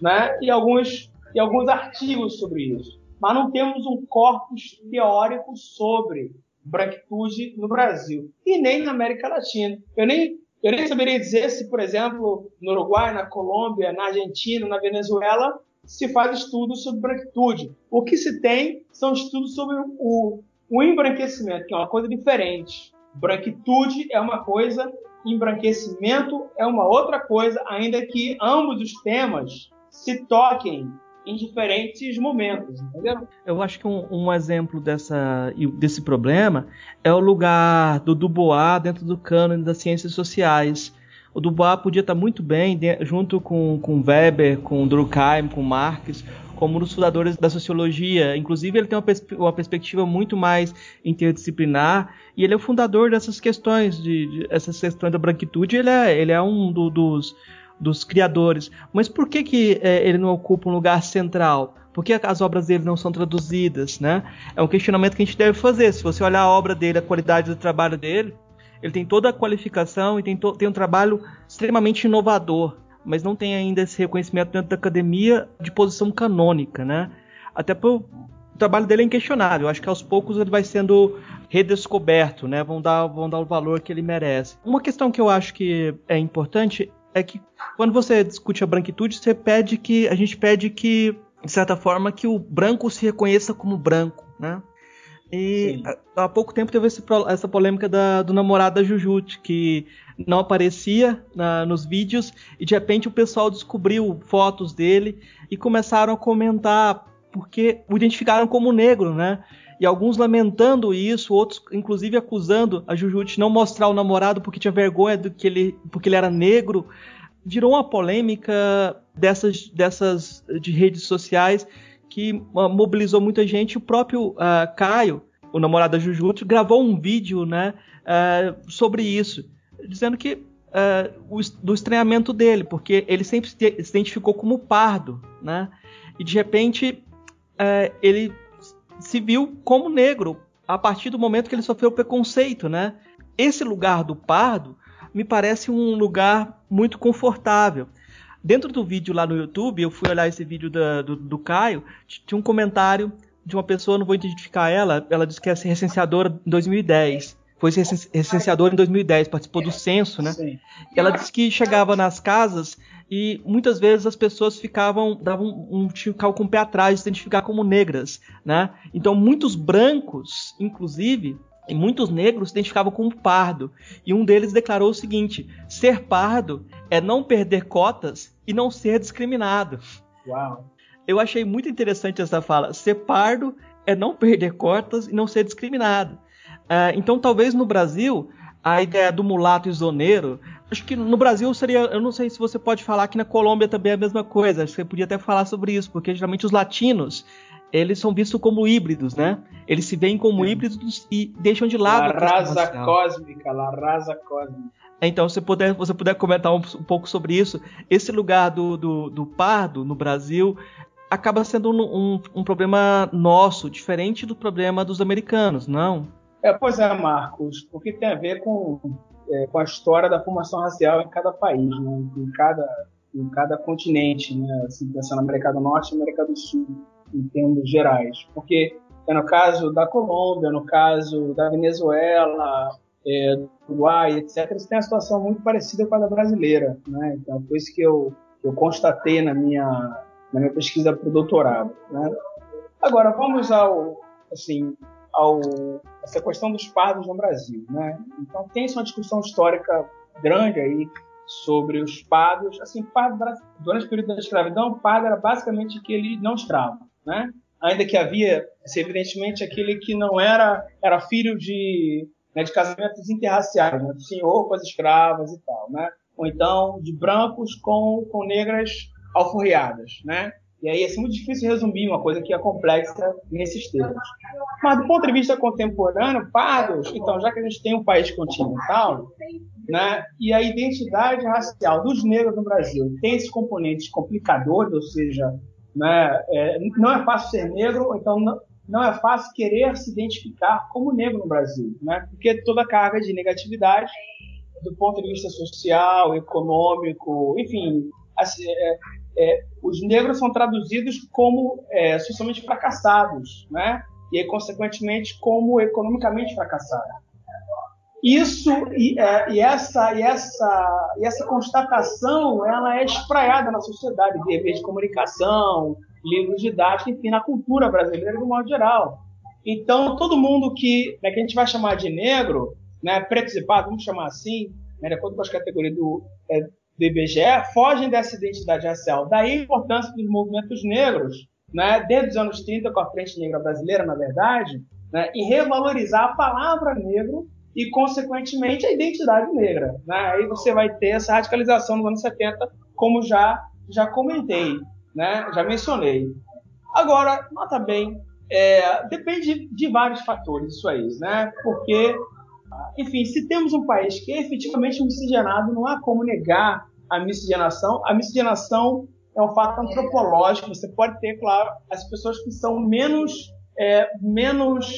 né? E alguns, e alguns artigos sobre isso. Mas não temos um corpus teórico sobre branquitude no Brasil e nem na América Latina. Eu nem, eu nem saberia dizer se, por exemplo, no Uruguai, na Colômbia, na Argentina, na Venezuela, se faz estudos sobre branquitude. O que se tem são estudos sobre o, o embranquecimento, que é uma coisa diferente. Branquitude é uma coisa, embranquecimento é uma outra coisa, ainda que ambos os temas se toquem em diferentes momentos, entendeu? Eu acho que um, um, exemplo dessa, desse problema é o lugar do Dubois dentro do cânone das ciências sociais. O Dubois podia estar muito bem junto com, com Weber, com Durkheim, com Marx, como um dos fundadores da sociologia. Inclusive, ele tem uma, pers uma, perspectiva muito mais interdisciplinar e ele é o fundador dessas questões, de, de essas questões da branquitude. Ele é, ele é um do, dos, dos criadores. Mas por que, que é, ele não ocupa um lugar central? Por que as obras dele não são traduzidas, né? É um questionamento que a gente deve fazer. Se você olhar a obra dele, a qualidade do trabalho dele, ele tem toda a qualificação e tem, tem um trabalho extremamente inovador, mas não tem ainda esse reconhecimento dentro da academia de posição canônica, né? Até por o trabalho dele é inquestionável. Eu acho que aos poucos ele vai sendo redescoberto, né? Vão dar, vão dar o valor que ele merece. Uma questão que eu acho que é importante é que quando você discute a branquitude, você pede que a gente pede que de certa forma que o branco se reconheça como branco, né? E há, há pouco tempo teve esse, essa polêmica da, do namorado da Jujute, que não aparecia na, nos vídeos, e de repente o pessoal descobriu fotos dele e começaram a comentar porque o identificaram como negro, né? E alguns lamentando isso, outros inclusive acusando a Jujut de não mostrar o namorado porque tinha vergonha do que ele, porque ele era negro. Virou uma polêmica dessas, dessas de redes sociais que uh, mobilizou muita gente. O próprio uh, Caio, o namorado da Jujut, gravou um vídeo, né, uh, sobre isso, dizendo que o, do estranhamento dele, porque ele sempre se identificou como pardo, né? E de repente ele se viu como negro a partir do momento que ele sofreu preconceito, né? Esse lugar do pardo me parece um lugar muito confortável. Dentro do vídeo lá no YouTube, eu fui olhar esse vídeo da, do, do Caio, tinha um comentário de uma pessoa, não vou identificar ela, ela disse que é recenseadora em 2010 foi recenseadora em 2010, participou do censo, né? Sim. Ela disse que chegava nas casas e muitas vezes as pessoas ficavam, davam um, ficavam com o pé atrás de se identificar como negras, né? Então muitos brancos, inclusive, e muitos negros se identificavam como pardo. E um deles declarou o seguinte: ser pardo é não perder cotas e não ser discriminado. Uau! Eu achei muito interessante essa fala. Ser pardo é não perder cotas e não ser discriminado. Uh, então, talvez no Brasil, a ideia do mulato isoneiro, acho que no Brasil seria, eu não sei se você pode falar que na Colômbia também é a mesma coisa, acho que você podia até falar sobre isso, porque geralmente os latinos, eles são vistos como híbridos, né? Eles se veem como é. híbridos e deixam de lado a raça cósmica, a raça cósmica. Então, se puder, você puder comentar um, um pouco sobre isso, esse lugar do, do, do, pardo no Brasil acaba sendo um, um, um problema nosso, diferente do problema dos americanos, não? É, pois é, Marcos, porque tem a ver com, é, com a história da formação racial em cada país, né? em, cada, em cada continente, né? assim, pensando na América do Norte e América do Sul, em termos gerais. Porque é no caso da Colômbia, no caso da Venezuela, é, do Uruguai, etc., eles têm uma situação muito parecida com a da brasileira. Né? Então, foi isso que eu, eu constatei na minha, na minha pesquisa para o doutorado. Né? Agora, vamos ao, assim, ao essa questão dos pardos no Brasil, né? Então tem uma discussão histórica grande aí sobre os pardos, assim, pardo, durante o período da escravidão, o pardo era basicamente aquele não escravo, né? Ainda que havia, assim, evidentemente, aquele que não era, era filho de, né, de casamentos interraciais, né, do senhor com as escravas e tal, né? Ou então de brancos com, com negras alforriadas, né? E aí é muito difícil resumir uma coisa que é complexa nesses termos. Mas do ponto de vista contemporâneo, pardos, então, já que a gente tem um país continental, né, e a identidade racial dos negros no Brasil tem esses componentes complicadores, ou seja, né, é, não é fácil ser negro, então não, não é fácil querer se identificar como negro no Brasil, né, porque toda a carga de negatividade do ponto de vista social, econômico, enfim, assim, é, é, os negros são traduzidos como é, socialmente fracassados, né? E, consequentemente, como economicamente fracassados. Isso e, é, e, essa e essa e essa constatação, ela é espraiada na sociedade, via de comunicação, livros didáticos, enfim, na cultura brasileira de um modo geral. Então, todo mundo que, né, que a gente vai chamar de negro, né, preto e pardo, vamos chamar assim, né, de acordo com as categorias do, é, do IBGE fogem dessa identidade racial. Daí a importância dos movimentos negros, né, desde os anos 30, com a Frente Negra Brasileira, na verdade, né, e revalorizar a palavra negro e, consequentemente, a identidade negra. Né? Aí você vai ter essa radicalização nos anos 70, como já, já comentei, né, já mencionei. Agora, nota bem, é, depende de vários fatores isso aí, né? Porque enfim, se temos um país que é efetivamente miscigenado, não há como negar a miscigenação. A miscigenação é um fato antropológico. Você pode ter, claro, as pessoas que são menos é, menos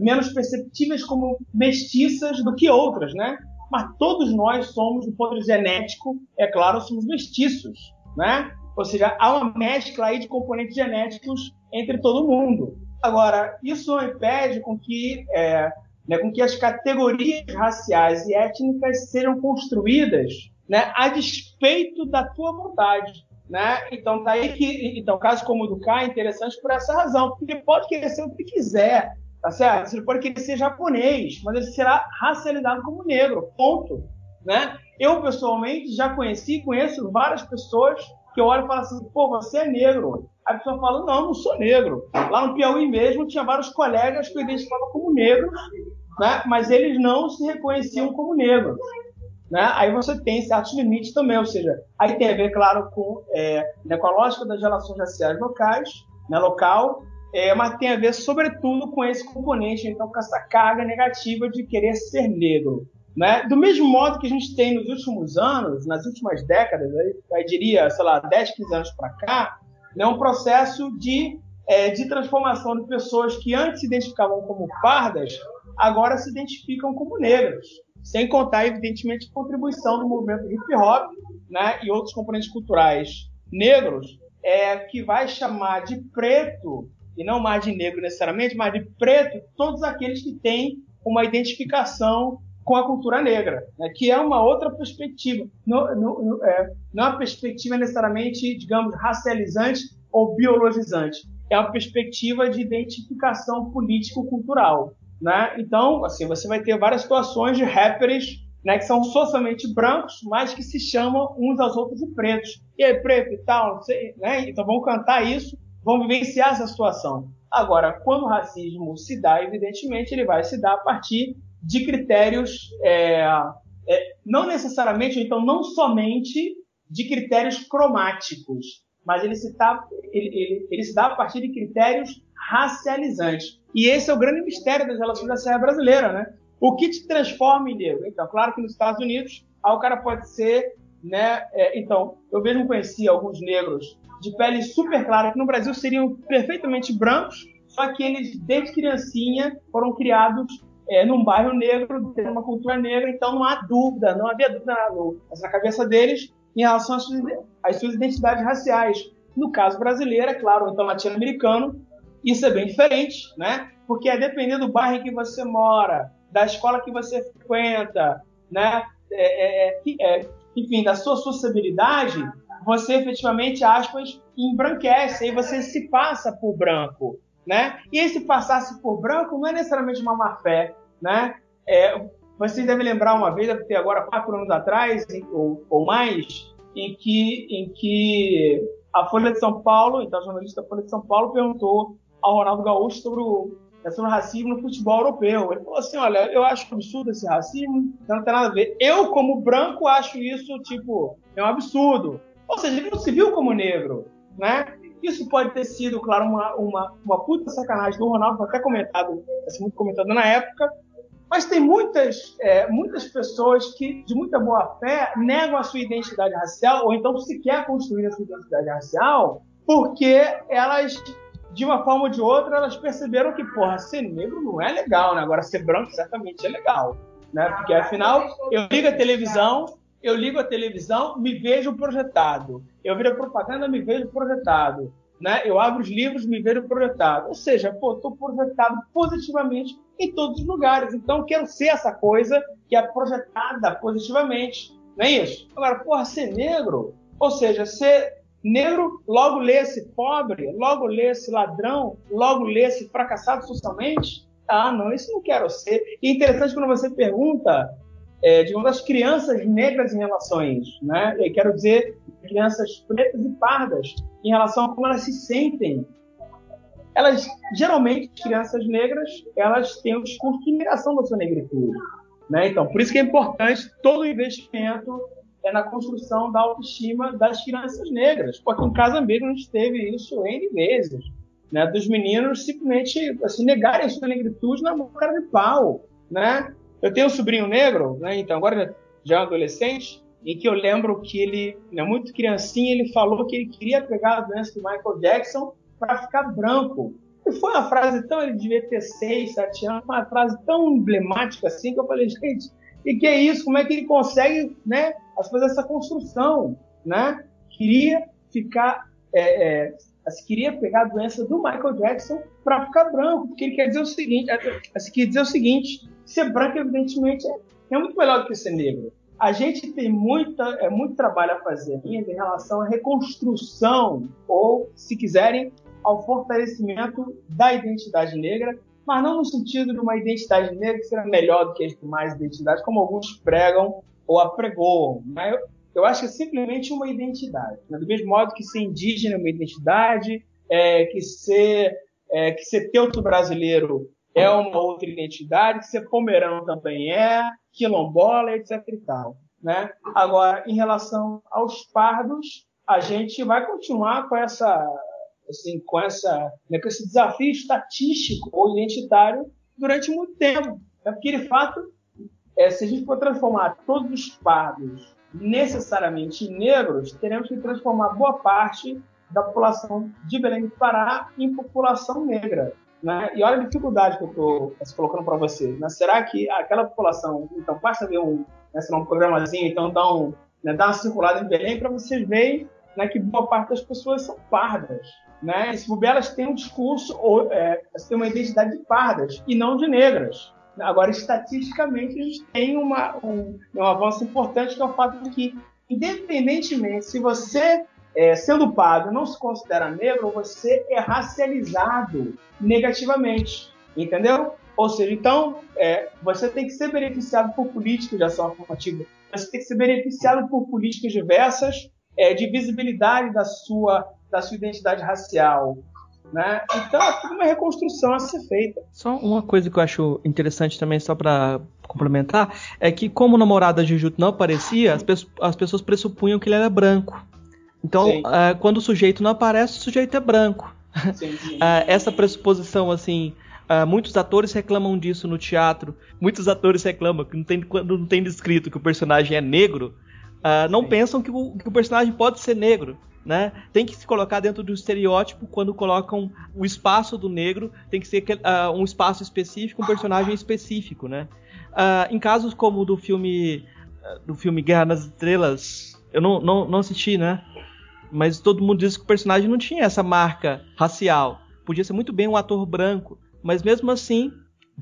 menos perceptíveis como mestiças do que outras, né? Mas todos nós somos, do ponto genético, é claro, somos mestiços, né? Ou seja, há uma mescla aí de componentes genéticos entre todo mundo. Agora, isso não impede com que, é, né, com que as categorias raciais e étnicas sejam construídas né, a despeito da tua vontade. Né? Então, daí que, então, caso como o do Kai é interessante por essa razão, porque ele pode ser o que quiser, tá certo? Ele pode querer ser japonês, mas ele será racializado como negro, ponto. Né? Eu, pessoalmente, já conheci e conheço várias pessoas que eu olho e falo assim, pô, você é negro. A pessoa fala, não, não sou negro. Lá no Piauí mesmo tinha vários colegas que eu identificava como negros, né? mas eles não se reconheciam como negros. Né? Aí você tem certos limites também, ou seja, aí tem a ver, claro, com, é, né, com a lógica das relações raciais locais, né, local, é, mas tem a ver, sobretudo, com esse componente, então, com essa carga negativa de querer ser negro. Né? Do mesmo modo que a gente tem nos últimos anos, nas últimas décadas, eu diria, sei lá, 10, 15 anos para cá, né, um processo de, é, de transformação de pessoas que antes se identificavam como pardas, agora se identificam como negras. Sem contar, evidentemente, a contribuição do movimento hip hop né, e outros componentes culturais negros, é, que vai chamar de preto, e não mais de negro necessariamente, mas de preto, todos aqueles que têm uma identificação com a cultura negra, né, que é uma outra perspectiva, não, não, é, não é uma perspectiva necessariamente, digamos, racializante ou biologizante, é uma perspectiva de identificação político-cultural. Né? Então, assim, você vai ter várias situações de rappers né, que são socialmente brancos, mas que se chamam uns aos outros de pretos. E aí, preto e tal, sei, né? então vão cantar isso, vão vivenciar essa situação. Agora, quando o racismo se dá, evidentemente, ele vai se dar a partir de critérios, é, é, não necessariamente, então não somente de critérios cromáticos, mas ele se, tá, ele, ele, ele se dá a partir de critérios racializantes. E esse é o grande mistério das relações da Serra Brasileira, né? O que te transforma em negro? Então, claro que nos Estados Unidos, aí o cara pode ser, né? É, então, eu mesmo conheci alguns negros de pele super clara que no Brasil seriam perfeitamente brancos, só que eles desde criancinha foram criados é, num bairro negro, tendo uma cultura negra, então não há dúvida, não havia dúvida na, na cabeça deles em relação às suas, às suas identidades raciais. No caso brasileiro, é claro, então latino-americano, isso é bem diferente, né? Porque é dependendo do bairro em que você mora, da escola que você frequenta, né? É, é, é, enfim, da sua sociabilidade, você efetivamente, aspas, embranquece, aí você se passa por branco, né? E esse passar-se por branco não é necessariamente uma má fé, né? É, vocês devem lembrar uma vez, deve ter agora quatro anos atrás, ou, ou mais, em que, em que a Folha de São Paulo, então a jornalista da Folha de São Paulo perguntou ao Ronaldo Gaúcho sobre o, sobre o racismo no futebol europeu. Ele falou assim, olha, eu acho absurdo esse racismo, não tem nada a ver. Eu, como branco, acho isso, tipo, é um absurdo. Ou seja, ele não se viu como negro, né? Isso pode ter sido, claro, uma, uma, uma puta sacanagem do Ronaldo, foi até comentado, assim, muito comentado na época, mas tem muitas, é, muitas pessoas que, de muita boa fé, negam a sua identidade racial, ou então sequer construir a sua identidade racial, porque elas de uma forma ou de outra, elas perceberam que, porra, ser negro não é legal, né? Agora, ser branco certamente é legal, né? Porque, afinal, eu ligo a televisão, eu ligo a televisão, me vejo projetado. Eu viro a propaganda, me vejo projetado. Né? Eu abro os livros, me vejo projetado. Ou seja, pô, estou projetado positivamente em todos os lugares. Então, quero ser essa coisa que é projetada positivamente. Não é isso? Agora, porra, ser negro, ou seja, ser Negro logo lê-se pobre, logo lê-se ladrão, logo lê-se fracassado socialmente? Ah, não, isso não quero ser. E interessante quando você pergunta, é, digamos, das crianças negras em relações, né? Eu quero dizer crianças pretas e pardas, em relação a como elas se sentem. Elas, geralmente, crianças negras, elas têm um discurso de negação da sua negritude. Né? Então, por isso que é importante todo o investimento é na construção da autoestima das crianças negras. Porque em casa mesmo a gente teve isso N vezes. Né, dos meninos simplesmente assim, negarem sua negritude na cara de pau. Né? Eu tenho um sobrinho negro, né, então agora já é um adolescente, em que eu lembro que ele, né, muito criancinha, ele falou que ele queria pegar a doença do Michael Jackson para ficar branco. E foi uma frase tão, ele devia ter 6, 7 anos, uma frase tão emblemática assim, que eu falei, gente, e que é isso? Como é que ele consegue né, fazer essa construção? Né? Queria ficar, é, é, queria pegar a doença do Michael Jackson para ficar branco, porque ele quer dizer o seguinte, é, assim, quer dizer o seguinte, ser branco evidentemente é, é muito melhor do que ser negro a gente tem muita, é, muito trabalho a fazer ainda em relação à reconstrução, ou, se quiserem, ao fortalecimento da identidade negra, mas não no sentido de uma identidade negra que será melhor do que as demais identidades, como alguns pregam ou apregoam. Né? Eu, eu acho que é simplesmente uma identidade. Né? Do mesmo modo que ser indígena é uma identidade, é, que ser é, que ser teuto brasileiro é uma outra identidade, que ser pomerano também é, quilombola, etc e tal. Né? Agora, em relação aos pardos, a gente vai continuar com essa, assim, com essa, né, com esse desafio estatístico ou identitário durante muito tempo. Né? Porque, de fato, é, se a gente for transformar todos os pardos necessariamente negros, teremos que transformar boa parte da população de Belém do Pará em população negra. Né? E olha a dificuldade que eu estou assim, colocando para você. Né? Será que aquela população, então basta ver um, né, um programazinho, então dá, um, né, dá uma circulada em Belém para vocês verem né, que boa parte das pessoas são pardas. Né? E se elas têm um discurso, ou é, têm uma identidade de pardas e não de negras. Agora, estatisticamente, a gente tem uma, um, um avanço importante que é o fato de que, independentemente se você é, sendo pardo não se considera negro, você é racializado negativamente, entendeu? Ou seja, então, é, você tem que ser beneficiado por políticas de ação afirmativa, você tem que ser beneficiado por políticas diversas é, de visibilidade da sua, da sua identidade racial. Né? Então, é tudo uma reconstrução a ser feita. Só uma coisa que eu acho interessante também, só para complementar, é que como o namorado da Jujutsu não aparecia, as, pe as pessoas pressupunham que ele era branco. Então, uh, quando o sujeito não aparece, o sujeito é branco. Sim, sim. [laughs] uh, essa pressuposição, assim, uh, muitos atores reclamam disso no teatro. Muitos atores reclamam que não tem, quando não tem descrito que o personagem é negro, não sim. pensam que o, que o, personagem pode ser negro. Né? Tem que se colocar dentro do estereótipo quando colocam o espaço do negro, tem que ser um espaço específico, um personagem específico. Né? em casos como o do filme, do filme Guerra nas Estrelas, eu não, não, não assisti, né? mas todo mundo diz que o personagem não tinha essa marca racial. Podia ser muito bem um ator branco, mas mesmo assim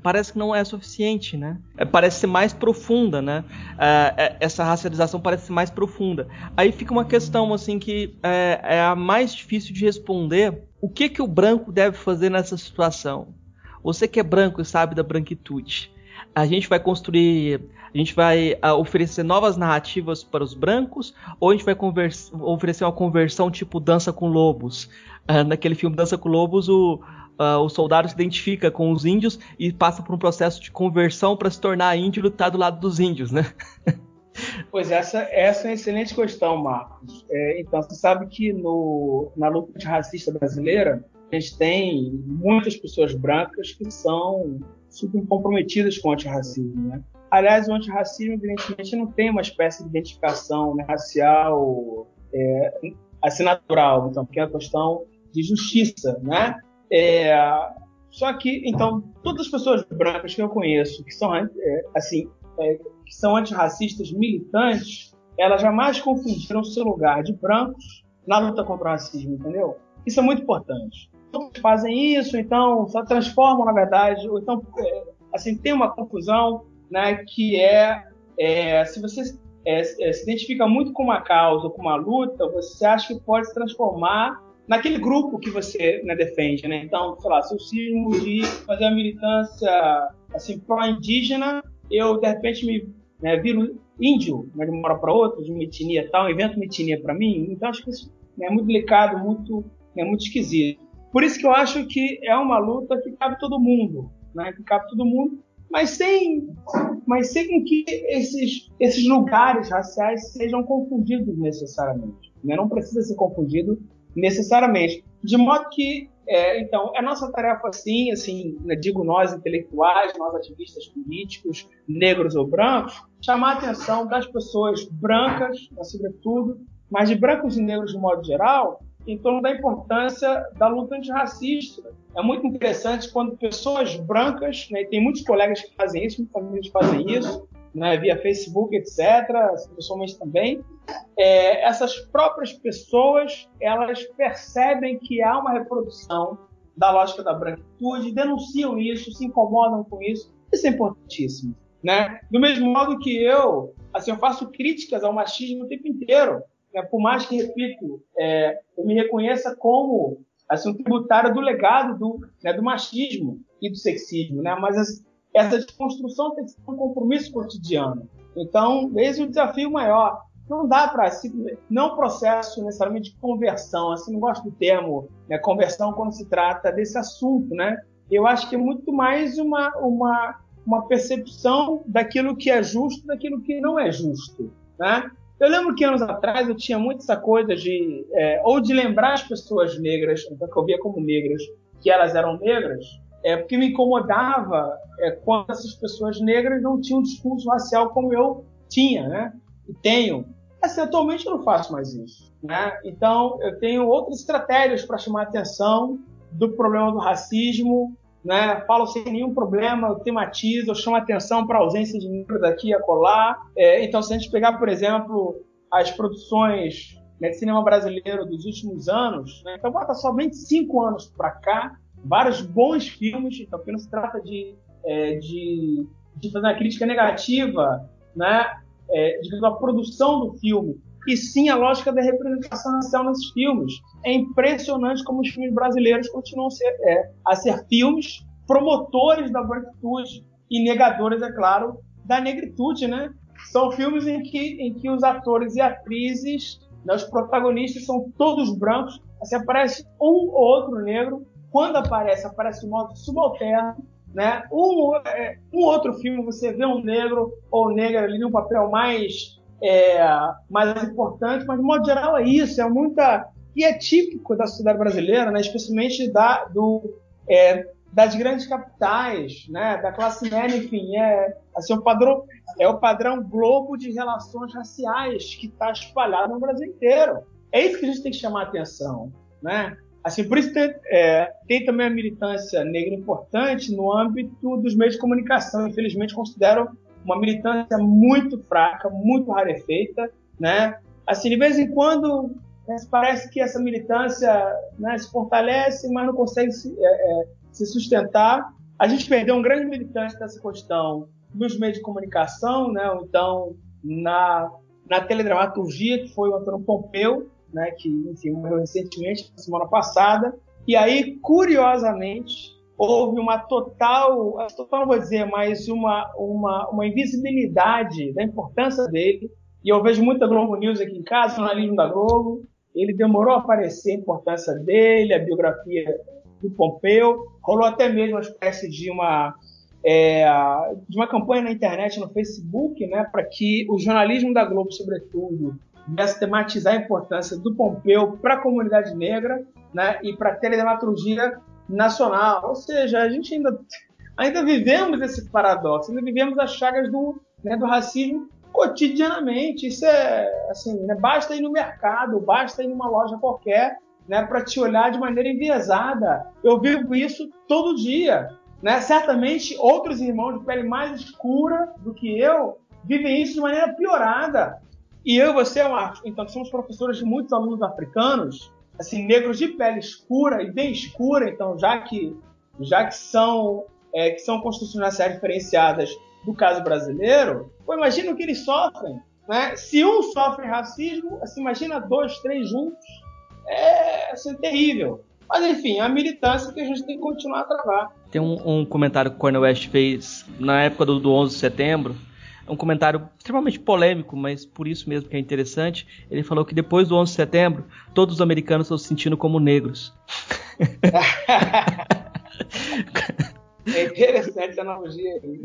parece que não é suficiente, né? É, parece ser mais profunda, né? É, é, essa racialização parece ser mais profunda. Aí fica uma questão assim que é, é, a mais difícil de responder. O que que o branco deve fazer nessa situação? Você que é branco e sabe da branquitude, a gente vai construir, a gente vai oferecer novas narrativas para os brancos, ou a gente vai oferecer uma conversão tipo Dança com Lobos. Uh, naquele filme Dança com Lobos, o, uh, o soldado se identifica com os índios e passa por um processo de conversão para se tornar índio e lutar do lado dos índios, né? [laughs] Pois essa, essa é uma excelente questão, Marcos. É, então, você sabe que no, na luta antirracista brasileira, a gente tem muitas pessoas brancas que são super comprometidas com o antirracismo, né? Aliás, o antirracismo, evidentemente, não tem uma espécie de identificação né, racial é, assim natural, então, porque é uma questão de justiça, né? É, só que, então, todas as pessoas brancas que eu conheço, que são, é, assim, é, que são antirracistas militantes, elas jamais confundiram seu lugar de brancos na luta contra o racismo, entendeu? Isso é muito importante fazem isso, então só transformam, na verdade, ou então, é, assim, tem uma confusão, né, que é, é se você é, é, se identifica muito com uma causa com uma luta, você acha que pode se transformar naquele grupo que você né, defende, né? Então, sei lá, se eu cismo de fazer uma militância, assim, pró-indígena, eu, de repente, me né, viro índio, né, de uma hora para outra, de uma etnia tal, invento uma etnia para mim, então acho que isso né, é muito delicado, muito, é muito esquisito. Por isso que eu acho que é uma luta que cabe todo mundo, né? Que cabe todo mundo, mas sem, mas sem que esses, esses lugares raciais sejam confundidos necessariamente. Né? Não precisa ser confundido necessariamente. De modo que É, então, é nossa tarefa, sim, assim, digo nós intelectuais, nós ativistas políticos, negros ou brancos, chamar a atenção das pessoas brancas, sobretudo, mas de brancos e negros de modo geral, em torno da importância da luta antirracista. É muito interessante quando pessoas brancas, né, e tem muitos colegas que fazem isso, muitas famílias fazem isso, né, via Facebook, etc., pessoalmente também, é, essas próprias pessoas elas percebem que há uma reprodução da lógica da branquitude, denunciam isso, se incomodam com isso. Isso é importantíssimo. Né? Do mesmo modo que eu, assim, eu faço críticas ao machismo o tempo inteiro. Né? Por mais que, repito, é, eu me reconheça como assim, um tributário do legado do, né, do machismo e do sexismo, né? mas essa desconstrução tem que ser um compromisso cotidiano. Então, esse é o desafio maior. Não dá para não processo necessariamente de conversão. Assim, não gosto do termo né, conversão quando se trata desse assunto, né? Eu acho que é muito mais uma, uma, uma percepção daquilo que é justo, daquilo que não é justo, né? Eu lembro que anos atrás eu tinha muito essa coisa de é, ou de lembrar as pessoas negras, então que eu via como negras, que elas eram negras, é, porque me incomodava é, quando essas pessoas negras não tinham um discurso racial como eu tinha, né? E tenho. Assim, atualmente eu não faço mais isso, né? Então eu tenho outras estratégias para chamar a atenção do problema do racismo, né? Falo sem nenhum problema, eu tematizo, eu chamo a atenção para a ausência de negros aqui e acolá. É, então, se a gente pegar, por exemplo, as produções de cinema brasileiro dos últimos anos, né? então bota só 25 anos para cá, vários bons filmes, então porque não se trata de, é, de, de, fazer uma crítica negativa, né, é, de uma produção do filme, e sim a lógica da representação racial nesses filmes. É impressionante como os filmes brasileiros continuam a ser, é, a ser filmes promotores da branquitude e negadores, é claro, da negritude, né? São filmes em que, em que os atores e atrizes, né, os protagonistas são todos brancos, assim, aparece um ou outro negro, quando aparece, aparece de modo subalterno, né? Um, é, um outro filme você vê um negro ou negra ali num papel mais, é, mais importante, mas de modo geral é isso, é muita. E é típico da sociedade brasileira, né? especialmente da, do, é, das grandes capitais, né? da classe média, enfim, é, assim, o padrão, é o padrão globo de relações raciais que está espalhado no Brasil inteiro. É isso que a gente tem que chamar a atenção. Né? Assim, por isso tem, é, tem, também a militância negra importante no âmbito dos meios de comunicação. Infelizmente, considero uma militância muito fraca, muito rarefeita, né? Assim, de vez em quando né, parece que essa militância né, se fortalece, mas não consegue se, é, é, se, sustentar. A gente perdeu um grande militante dessa questão nos meios de comunicação, né? Então na, na teledramaturgia, que foi o Antônio Pompeu, né, que enfim, morreu recentemente, na semana passada. E aí, curiosamente, houve uma total, total não vou dizer, mas uma, uma, uma invisibilidade da importância dele. E eu vejo muita Globo News aqui em casa, jornalismo da Globo. Ele demorou a aparecer a importância dele, a biografia do Pompeu. Rolou até mesmo uma espécie de uma, é, de uma campanha na internet, no Facebook, né, para que o jornalismo da Globo, sobretudo, viesse tematizar a importância do Pompeu para a comunidade negra né, e para a teledramaturgia nacional. Ou seja, a gente ainda, ainda vivemos esse paradoxo, ainda vivemos as chagas do, né, do racismo cotidianamente. Isso é assim, né, basta ir no mercado, basta ir numa loja qualquer né, para te olhar de maneira enviesada. Eu vivo isso todo dia. Né? Certamente outros irmãos de pele mais escura do que eu vivem isso de maneira piorada. E eu e você, Marcos, então somos professores de muitos alunos africanos, assim, negros de pele escura e bem escura, então já que já que são é, que são constitucionais diferenciadas do caso brasileiro, pô, imagina o que eles sofrem, né? Se um sofre racismo, assim, imagina dois, três juntos, é assim, terrível. Mas enfim, é a militância que a gente tem que continuar a travar. Tem um, um comentário que o Cornel West fez na época do, do 11 de setembro, um comentário extremamente polêmico, mas por isso mesmo que é interessante. Ele falou que depois do 11 de setembro, todos os americanos estão se sentindo como negros. É interessante essa analogia aí.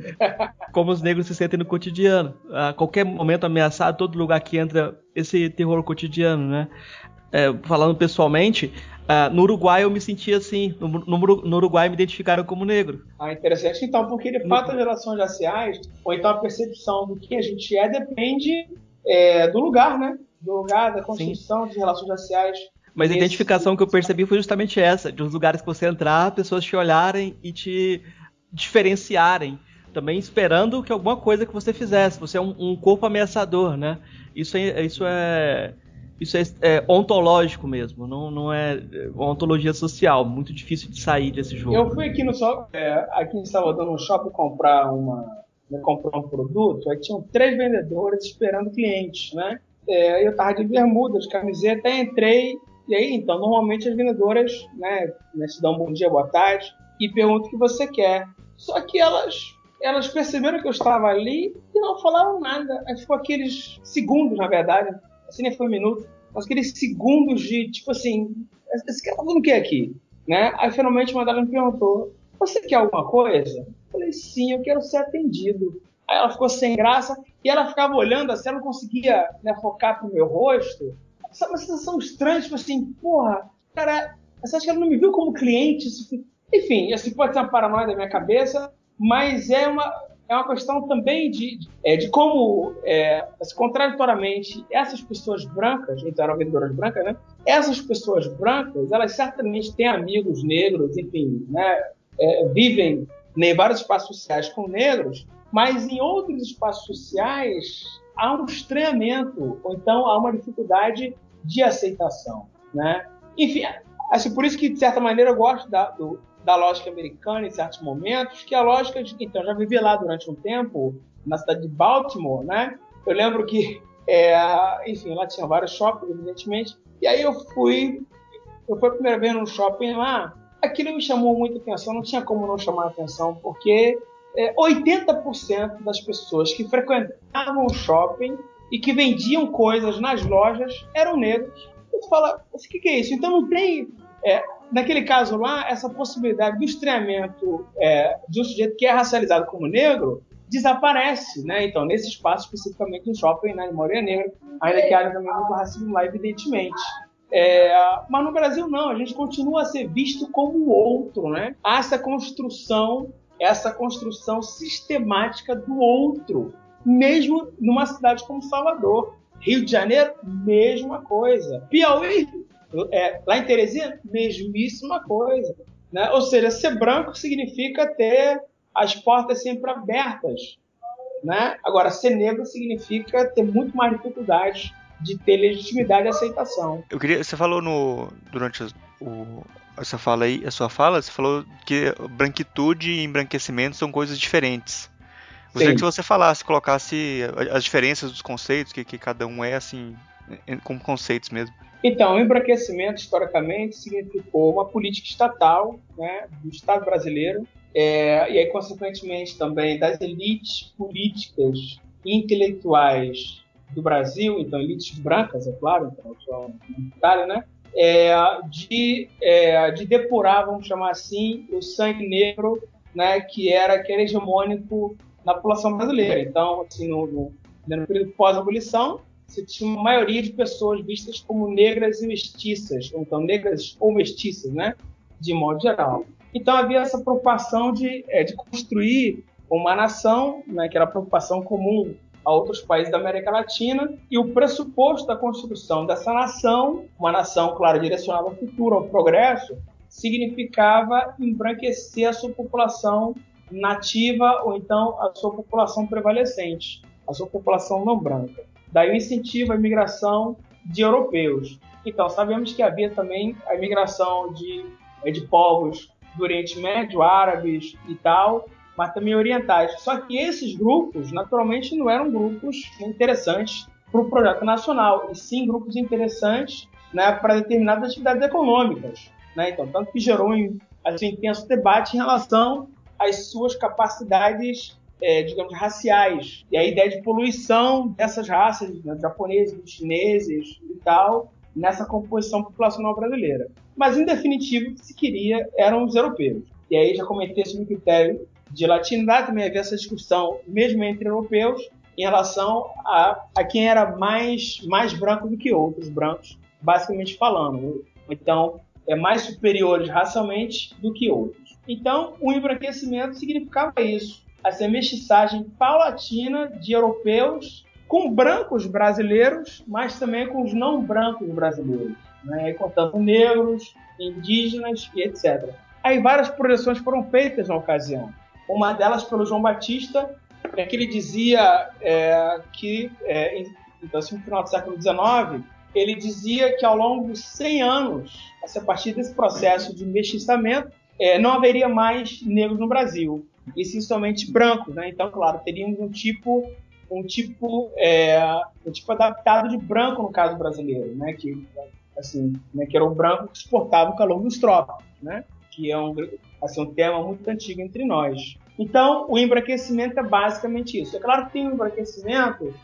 Como os negros se sentem no cotidiano. A qualquer momento ameaçado, todo lugar que entra esse terror cotidiano, né? É, falando pessoalmente, Uh, no Uruguai eu me sentia assim. No, no, no, Uruguai me identificaram como negro. Ah, interessante. Então, porque de fato as relações raciais, ou então a percepção do que a gente é, depende é, do lugar, né? Do lugar, da construção Sim. de relações raciais. Mas a identificação que eu percebi foi justamente essa: de uns lugares que você entrar, pessoas te olharem e te diferenciarem. Também esperando que alguma coisa que você fizesse. Você é um, um corpo ameaçador, né? Isso é, isso é isso é, é, ontológico mesmo, não, não é, é ontologia social, muito difícil de sair desse jogo. Eu fui aqui no é, aqui em Salvador no shopping comprar uma né, comprar um produto, aí tinham três vendedores esperando clientes, né? É, eu tava de bermuda, de camiseta, entrei e aí então normalmente as vendedoras, né, né se dão um bom dia, boa tarde e perguntam o que você quer. Só que elas elas perceberam que eu estava ali e não falaram nada. Aí ficou aqueles segundos, na verdade, nem foi um minuto, mas aqueles segundos de, tipo assim, esse cara tá fazendo o que aqui? Né? Aí finalmente uma delas me perguntou, você quer alguma coisa? Eu falei, sim, eu quero ser atendido. Aí ela ficou sem graça e ela ficava olhando assim, ela não conseguia né, focar pro meu rosto. Sabe uma sensação estranha, tipo assim, porra, cara, você acha que ela não me viu como cliente? Enfim, assim, pode ser uma paranoia da minha cabeça, mas é uma, é uma questão também de, é, de como, é, assim, contraditoriamente, essas pessoas brancas, então eram vendedoras brancas, né? Essas pessoas brancas, elas certamente têm amigos negros, enfim, né? É, vivem em vários espaços sociais com negros, mas em outros espaços sociais há um estranhamento, ou então há uma dificuldade de aceitação, né? Enfim, assim, por isso que, de certa maneira, eu gosto da, do, da lógica americana em certos momentos, que a lógica de. Então, já vivi lá durante um tempo, na cidade de Baltimore, né? Eu lembro que, é, enfim, lá tinha vários shoppings, evidentemente, e aí eu fui. Eu fui a primeira vez num shopping lá, aquilo me chamou muita atenção, não tinha como não chamar atenção, porque é, 80% das pessoas que frequentavam o shopping e que vendiam coisas nas lojas eram negros. Tu fala, o que, que é isso? Então não tem. É, naquele caso lá, essa possibilidade do estranhamento é, de um sujeito que é racializado como negro desaparece, né? Então, nesse espaço, especificamente no shopping, né, de maioria negra, ainda que haja também muito racismo lá, evidentemente. É, mas no Brasil não, a gente continua a ser visto como outro, né? Há essa construção, essa construção sistemática do outro, mesmo numa cidade como Salvador. Rio de Janeiro, mesma coisa. Piauí, é, lá em Teresina, mesmíssima coisa. Né? Ou seja, ser branco significa ter as portas sempre abertas. Né? Agora, ser negro significa ter muito mais dificuldade de ter legitimidade e aceitação. Eu queria, você falou no durante o, essa fala aí, a sua fala, você falou que branquitude e embranquecimento são coisas diferentes. Gostaria que você falasse, colocasse as diferenças dos conceitos, que, que cada um é assim, como conceitos mesmo. Então, o embranquecimento, historicamente, significou uma política estatal né, do Estado brasileiro, é, e aí, consequentemente, também das elites políticas e intelectuais do Brasil, então elites brancas, é claro, então são Itália, né? É, de, é, de depurar, vamos chamar assim, o sangue negro, né, que era, que era hegemônico na população brasileira. Então, assim, no, no, no período pós-abolição, você tinha uma maioria de pessoas vistas como negras e mestiças, ou então negras ou mestiças, né? De modo geral. Então havia essa preocupação de, é, de construir uma nação, né, que era a preocupação comum a outros países da América Latina, e o pressuposto da construção dessa nação, uma nação, claro, direcionada ao futuro, ao progresso, significava embranquecer a sua população nativa ou então a sua população prevalecente, a sua população não branca. Daí o incentivo à imigração de europeus. Então, sabemos que havia também a imigração de, eh, de povos do Oriente Médio, árabes e tal, mas também orientais. Só que esses grupos, naturalmente, não eram grupos interessantes para o projeto nacional, e sim grupos interessantes né, para determinadas atividades econômicas. Né? Então, tanto que gerou um assim, intenso debate em relação às suas capacidades é, digamos, raciais. E a ideia de poluição dessas raças, né, japoneses, chineses e tal, nessa composição populacional brasileira. Mas, em definitivo, o que se queria eram os europeus. E aí já comentei sobre o critério de latinidade, também havia essa discussão, mesmo entre europeus, em relação a, a quem era mais, mais branco do que outros brancos basicamente falando. Então, é mais superiores racialmente do que outros. Então, o embranquecimento significava isso, essa mestiçagem paulatina de europeus com brancos brasileiros, mas também com os não brancos brasileiros, né? contando negros, indígenas e etc. Aí várias projeções foram feitas na ocasião. Uma delas pelo João Batista, é que ele dizia é, que, é, então, assim, no final do século XIX, ele dizia que ao longo de 100 anos, a partir desse processo de mestiçamento, é, não haveria mais negros no Brasil, e sim brancos, né? Então, claro, teríamos um tipo um tipo é, um tipo adaptado de branco no caso brasileiro, né? Que assim, né? que era o branco que exportava o calor dos trópicos, né? Que é um assim um tema muito antigo entre nós. Então, o embranquecimento é basicamente isso. É claro que tem um embranquecimento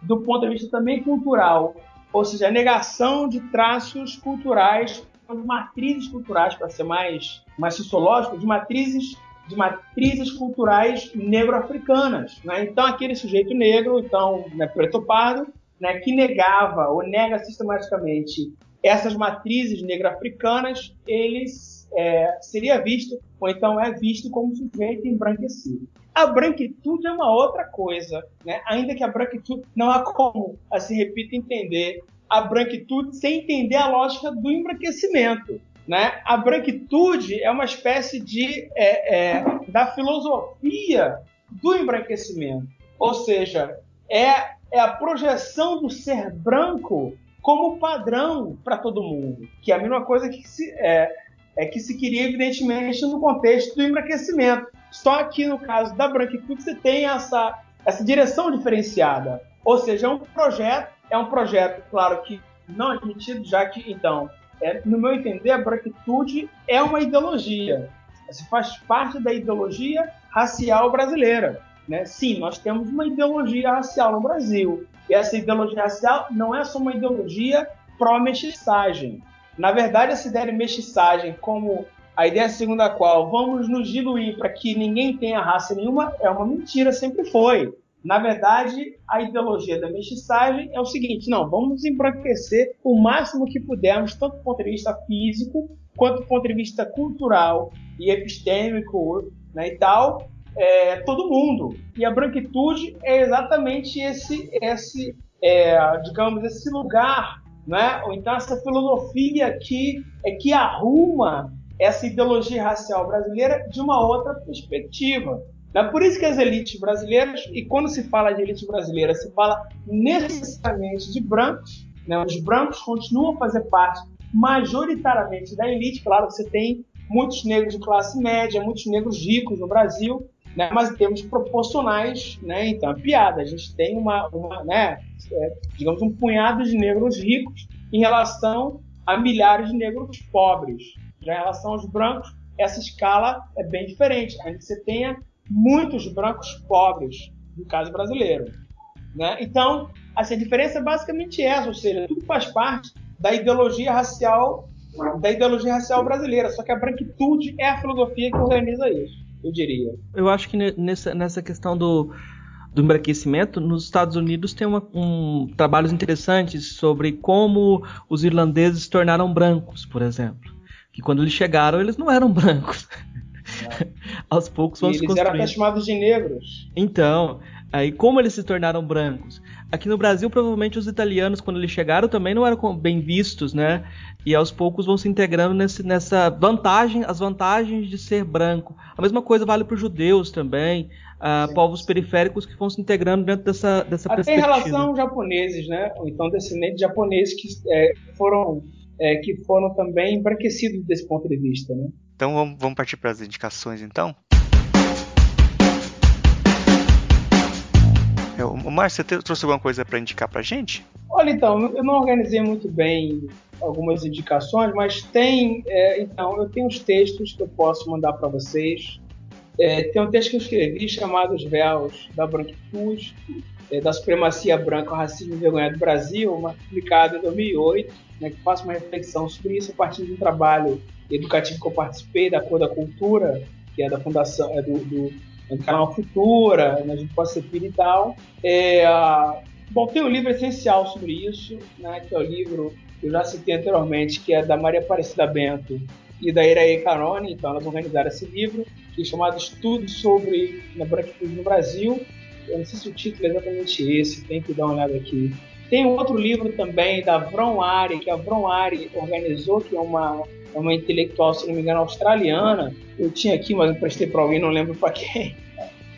do ponto de vista também cultural, ou seja, a negação de traços culturais, de matrizes culturais, para ser mais, mais sociológico, de matrizes de matrizes culturais negro-africanas. Né? Então, aquele sujeito negro, então, né, preto pardo, né, que negava ou nega sistematicamente essas matrizes negro-africanas, eles é, seria visto, ou então é visto como sujeito embranquecido. A branquitude é uma outra coisa, né? ainda que a branquitude não há como, assim, repito, entender a branquitude sem entender a lógica do embranquecimento. Né? A branquitude é uma espécie de é, é, da filosofia do embranquecimento, ou seja, é, é a projeção do ser branco como padrão para todo mundo, que é a mesma coisa que se, é, é que se queria evidentemente no contexto do embranquecimento. Só que no caso da branquitude você tem essa, essa direção diferenciada. Ou seja, é um projeto, é um projeto, claro que não admitido, já que então, é, no meu entender, a branquitude é uma ideologia. Isso faz parte da ideologia racial brasileira. Né? Sim, nós temos uma ideologia racial no Brasil. E essa ideologia racial não é só uma ideologia pró-mestiçagem. Na verdade, essa ideia de mestiçagem como a ideia segundo a qual vamos nos diluir para que ninguém tenha raça nenhuma é uma mentira, sempre foi. Na verdade, a ideologia da mestiçagem é o seguinte: não, vamos embranquecer o máximo que pudermos, tanto do ponto de vista físico, quanto do ponto de vista cultural e epistêmico né, e tal, é, todo mundo. E a branquitude é exatamente esse, esse é, digamos, esse lugar, né? ou então essa filosofia que, é que arruma essa ideologia racial brasileira de uma outra perspectiva. É por isso que as elites brasileiras, e quando se fala de elite brasileira, se fala necessariamente de brancos, né? os brancos continuam a fazer parte majoritariamente da elite, claro que você tem muitos negros de classe média, muitos negros ricos no Brasil, né? mas em termos proporcionais, né? então é piada, a gente tem uma, uma né? É, digamos, um punhado de negros ricos em relação a milhares de negros pobres. Já em relação aos brancos, essa escala é bem diferente. Ainda que você tenha muitos brancos pobres, no caso brasileiro. Né? Então, assim, a diferença é basicamente essa, ou seja, tudo faz parte da ideologia racial da ideologia racial brasileira, só que a branquitude é a filosofia que organiza isso, eu diria. Eu acho que nessa, nessa questão do, do embranquecimento, nos Estados Unidos tem uma, um, trabalhos interessantes sobre como os irlandeses se tornaram brancos, por exemplo que quando eles chegaram eles não eram [laughs] brancos. [laughs] Aos poucos vão e se eles eram até chamados de negros. Então, aí como eles se tornaram brancos? Aqui no Brasil, provavelmente os italianos, quando eles chegaram, também não eram bem vistos, né? E aos poucos vão se integrando nesse, nessa vantagem, as vantagens de ser branco. A mesma coisa vale para os judeus também, uh, povos periféricos que vão se integrando dentro dessa, dessa Até perspectiva. em relação aos japoneses, né? Ou então descendentes japoneses que é, foram é, que foram também embranquecidos desse ponto de vista. Né? Então vamos, vamos partir para as indicações então? É, o Márcio, você trouxe alguma coisa para indicar para gente? Olha, então, eu não organizei muito bem algumas indicações, mas tem, é, então, eu tenho os textos que eu posso mandar para vocês. É, tem um texto que eu escrevi chamado Os Véus da Branquitude, é, da Supremacia Branca, o Racismo Envergonhado do Brasil, publicado em 2008 né, que faça uma reflexão sobre isso a partir de um trabalho educativo que eu participei, da Cor da Cultura, que é da Fundação, é do, do, é do canal Futura, né, a gente pode ser e tal. É, bom, tem um livro essencial sobre isso, né, que é o livro eu já citei anteriormente, que é da Maria Aparecida Bento e da Iraí Carone, então elas organizaram esse livro, que é chamado Estudos sobre a Branquitude no Brasil. Eu não sei se o título é exatamente esse, tem que dar uma olhada aqui. Tem um outro livro também da Vron Ari, que a Vron Ari organizou, que é uma, é uma intelectual, se não me engano, australiana. Eu tinha aqui, mas eu prestei para alguém, não lembro para quem.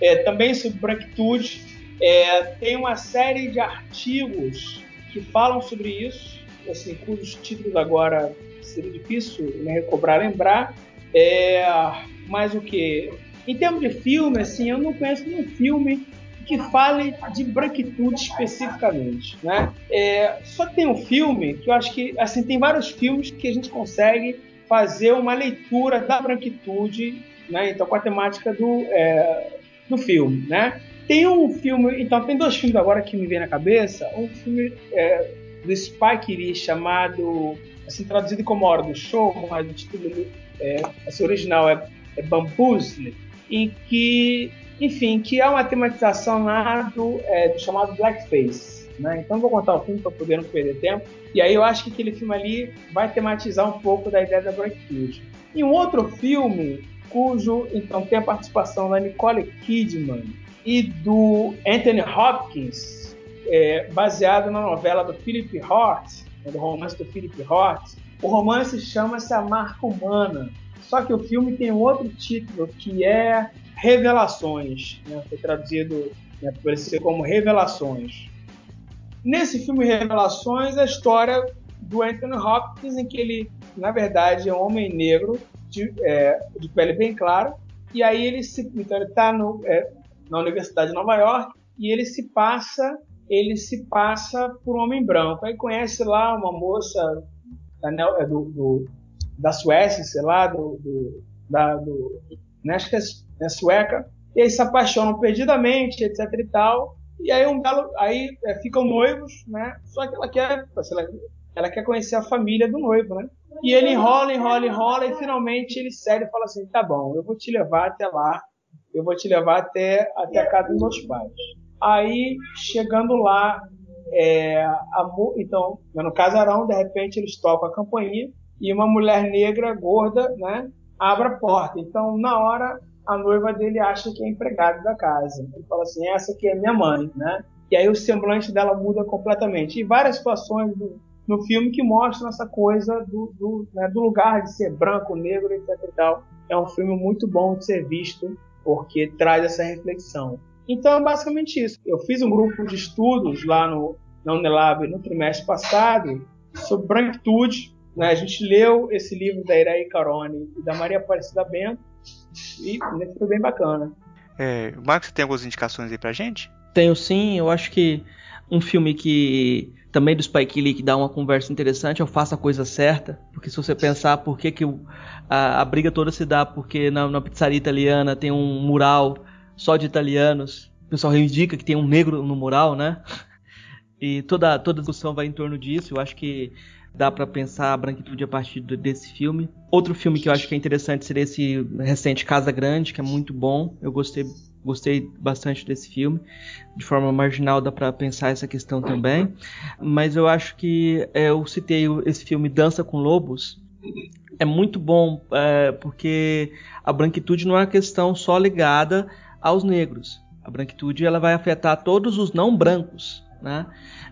É, também sobre branquitude. É, tem uma série de artigos que falam sobre isso, assim, cujos títulos agora seria difícil me recobrar lembrar. É, mas o que? Em termos de filme, assim, eu não conheço nenhum filme que fale de branquitude especificamente, né? É, só tem um filme que eu acho que, assim, tem vários filmes que a gente consegue fazer uma leitura da branquitude, né? Então, com a temática do, é, do filme, né? Tem um filme, então tem dois filmes agora que me vem na cabeça. Um filme é, do Spike Lee chamado assim, traduzido como Hora do Show, mas o título é, assim, original é, é em que, enfim, que é uma tematização lá do, é, do chamado Blackface. Né? Então vou contar o filme para poder não perder tempo. E aí eu acho que aquele filme ali vai tematizar um pouco da ideia da branquitude. E um outro filme cujo então tem a participação da Nicole Kidman e do Anthony Hopkins, é, baseado na novela do Philip Roth, né, do romance do Philip Roth. O romance chama-se A Marca Humana, só que o filme tem um outro título que é Revelações, né? foi traduzido né, por ser como Revelações. Nesse filme Revelações, a história do Anthony Hopkins, em que ele, na verdade, é um homem negro de, é, de pele bem clara, e aí ele se, então ele está é, na Universidade de Nova York e ele se passa ele se passa por um homem branco. Aí conhece lá uma moça da, é, do, do, da Suécia, sei lá, do, do, da, do né, acho que é, é sueca, e aí se apaixonam perdidamente, etc e tal. E aí um belo, aí é, ficam noivos, né? Só que ela quer, ela, ela quer conhecer a família do noivo, né? E ele enrola, enrola, enrola e finalmente ele cede e fala assim: "Tá bom, eu vou te levar até lá. Eu vou te levar até até a casa dos meus pais." Aí, chegando lá, é, a, então, no casarão, de repente eles tocam a campainha e uma mulher negra, gorda, né, abre a porta. Então, na hora, a noiva dele acha que é empregada da casa. Ele fala assim: essa aqui é minha mãe, né? E aí o semblante dela muda completamente. E várias situações do, no filme que mostram essa coisa do, do, né, do lugar de ser branco, negro, etc. E. É um filme muito bom de ser visto porque traz essa reflexão. Então é basicamente isso. Eu fiz um grupo de estudos lá no, na Unilab no trimestre passado sobre branquitude. Né? A gente leu esse livro da Iraí Carone e da Maria Aparecida Bento e foi bem bacana. É, Marcos, você tem algumas indicações aí pra gente? Tenho sim, eu acho que um filme que também do Spike Lee que dá uma conversa interessante é o Faça a Coisa Certa, porque se você pensar por que, que a, a briga toda se dá porque na, na pizzaria italiana tem um mural só de italianos. O pessoal reivindica que tem um negro no mural, né? E toda, toda a discussão vai em torno disso. Eu acho que dá para pensar a branquitude a partir desse filme. Outro filme que eu acho que é interessante seria esse recente Casa Grande, que é muito bom. Eu gostei, gostei bastante desse filme. De forma marginal dá para pensar essa questão também. Mas eu acho que é, eu citei esse filme Dança com Lobos. É muito bom é, porque a branquitude não é uma questão só ligada aos negros. A branquitude ela vai afetar todos os não brancos, né?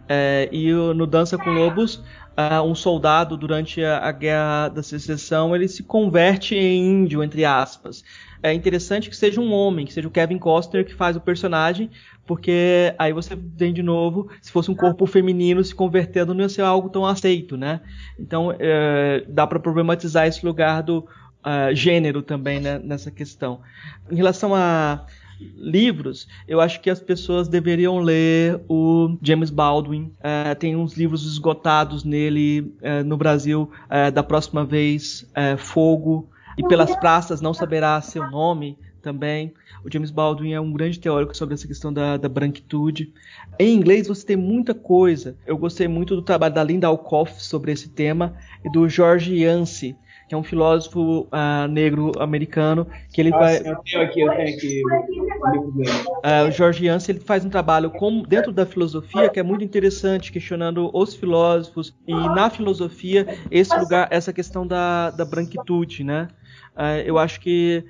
É, e no Dança com Lobos, uh, um soldado durante a, a, Guerra da Secessão ele se converte em índio entre aspas. É interessante que seja um homem, que seja o Kevin Costner que faz o personagem, porque aí você vem de novo, se fosse um corpo feminino se convertendo não ia ser algo tão aceito, né? Então é, dá para problematizar esse lugar do uh, gênero também né, nessa questão. Em relação a livros, eu acho que as pessoas deveriam ler o James Baldwin. É, tem uns livros esgotados nele é, no Brasil, é, da próxima vez, é, Fogo, e Pelas Praças Não Saberá Seu Nome também. O James Baldwin é um grande teórico sobre essa questão da, da branquitude. Em inglês você tem muita coisa. Eu gostei muito do trabalho da Linda Alcoff sobre esse tema e do George Yancey, que é um filósofo uh, negro americano, que ele ah, vai. Sim, eu tenho aqui, eu tenho aqui. Uh, o George Yancey ele faz um trabalho com, dentro da filosofia que é muito interessante, questionando os filósofos e na filosofia esse lugar, essa questão da, da branquitude, né? Uh, eu acho que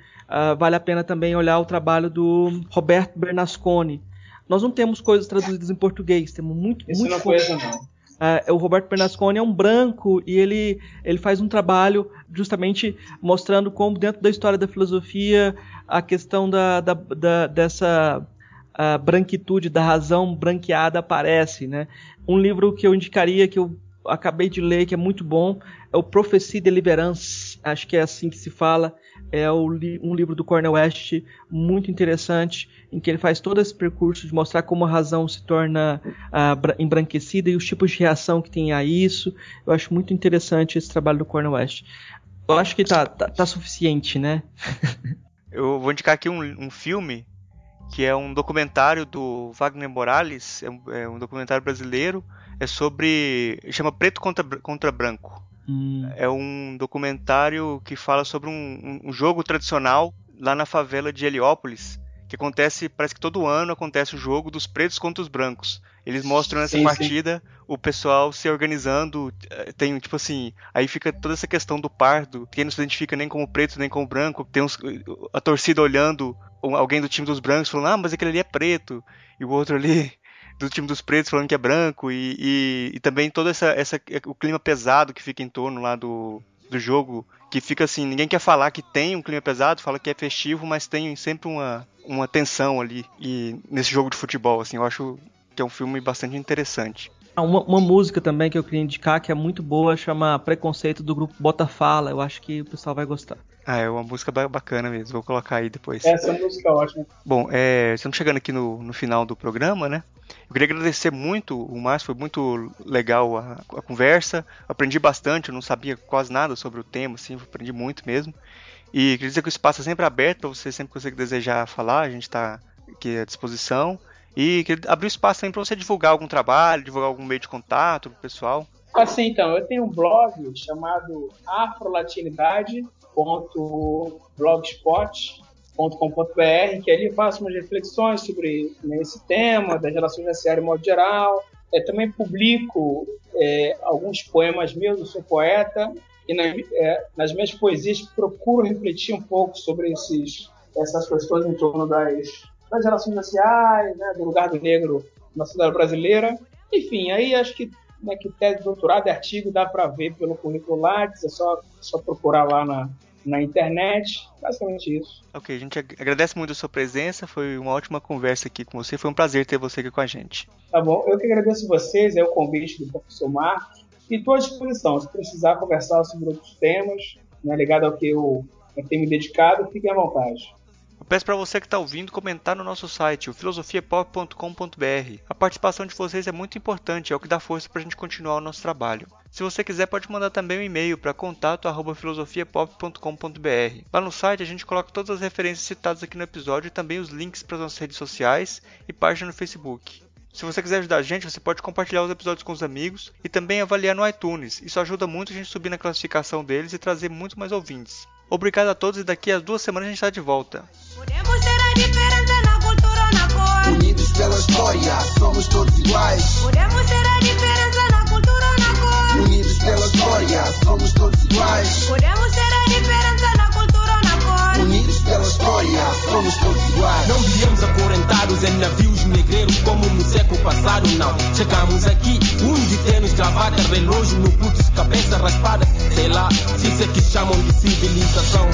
vale a pena também olhar o trabalho do Roberto Bernasconi. Nós não temos coisas traduzidas em português, temos muito, Isso muito não conheço, não. Uh, o Roberto Bernasconi é um branco e ele, ele faz um trabalho justamente mostrando como dentro da história da filosofia a questão da, da, da dessa uh, branquitude, da razão branqueada aparece. Né? Um livro que eu indicaria, que eu acabei de ler, que é muito bom, é o Prophecy Deliverance, acho que é assim que se fala, é um livro do Cornel West muito interessante, em que ele faz todo esse percurso de mostrar como a razão se torna uh, embranquecida e os tipos de reação que tem a isso. Eu acho muito interessante esse trabalho do Cornel West. Eu acho que tá, tá, tá suficiente, né? [laughs] Eu vou indicar aqui um, um, filme que é um documentário do Wagner Morales, é um, é um documentário brasileiro, é sobre. chama Preto contra, contra Branco. Hum. É um documentário que fala sobre um, um, jogo tradicional lá na favela de Heliópolis, que acontece, parece que todo ano acontece o jogo dos pretos contra os brancos. Eles mostram nessa sim, partida sim. o pessoal se organizando, eh, tem tipo assim, aí fica toda essa questão do pardo, quem não se identifica nem como preto nem como branco, tem uns, a torcida olhando alguém do time dos brancos falando, ah, mas aquele ali é preto, e o outro ali do time dos pretos falando que é branco e, e, e, também todo essa, essa o clima pesado que fica em torno lá do, do jogo que fica assim ninguém quer falar que tem um clima pesado fala que é festivo mas tem sempre uma, uma tensão ali e nesse jogo de futebol assim eu acho que é um filme bastante interessante ah, uma, uma, música também que eu queria indicar que é muito boa, chama Preconceito do grupo Bota Fala. Eu acho que o pessoal vai gostar. Ah, é uma música bacana mesmo. Vou colocar aí depois. Essa música é ótima. Bom, é, estamos chegando aqui no, no final do programa, né? Eu queria agradecer muito o Márcio, foi muito legal a, a, conversa. Aprendi bastante, eu não sabia quase nada sobre o tema, assim, aprendi muito mesmo. E queria dizer que o espaço é sempre aberto para você, sempre que você desejar falar, a gente está aqui à disposição. E abrir espaço também para você divulgar algum trabalho, divulgar algum meio de contato pro pessoal. Assim, então, eu tenho um blog chamado afrolatinidade.blogspot.com.br, que ali faço umas reflexões sobre né, esse tema, das relações raciais de modo geral. É, também publico é, alguns poemas meus, eu sou poeta, e na, é, nas minhas poesias procuro refletir um pouco sobre esses, essas questões em torno das das relações raciais, né, do lugar do negro na sociedade brasileira. Enfim, aí acho que, né, que tese de doutorado e artigo dá para ver pelo currículo Lattes, é só, só procurar lá na, na internet. Basicamente isso. Ok, a gente agradece muito a sua presença, foi uma ótima conversa aqui com você, foi um prazer ter você aqui com a gente. Tá bom, eu que agradeço vocês, é o convite do professor Marcos, e estou à disposição, se precisar conversar sobre outros temas, né, ligado ao que eu, eu tenho me dedicado, fiquem à vontade. Eu peço para você que está ouvindo comentar no nosso site, o filosofiapop.com.br. A participação de vocês é muito importante, é o que dá força para a gente continuar o nosso trabalho. Se você quiser, pode mandar também um e-mail para contato@filosofiapop.com.br. Lá no site a gente coloca todas as referências citadas aqui no episódio e também os links para as nossas redes sociais e página no Facebook. Se você quiser ajudar a gente, você pode compartilhar os episódios com os amigos e também avaliar no iTunes. Isso ajuda muito a gente subir na classificação deles e trazer muito mais ouvintes. Obrigado a todos e daqui a duas semanas a gente está de volta. Podemos ter a diferença na cultura ou na cor. Unidos pela história, somos todos iguais. Podemos ter a diferença na cultura ou na cor. Unidos pela história, somos todos iguais. Podemos ter a diferença na cultura ou na cor. Unidos pela história, somos todos iguais. Não viemos acorrentados em navios negreiros como século passado, não. Chegamos aqui, um de tênis, gravata, relógio no pulso, cabeça raspada. Sei lá, se isso é que chamam de civilização.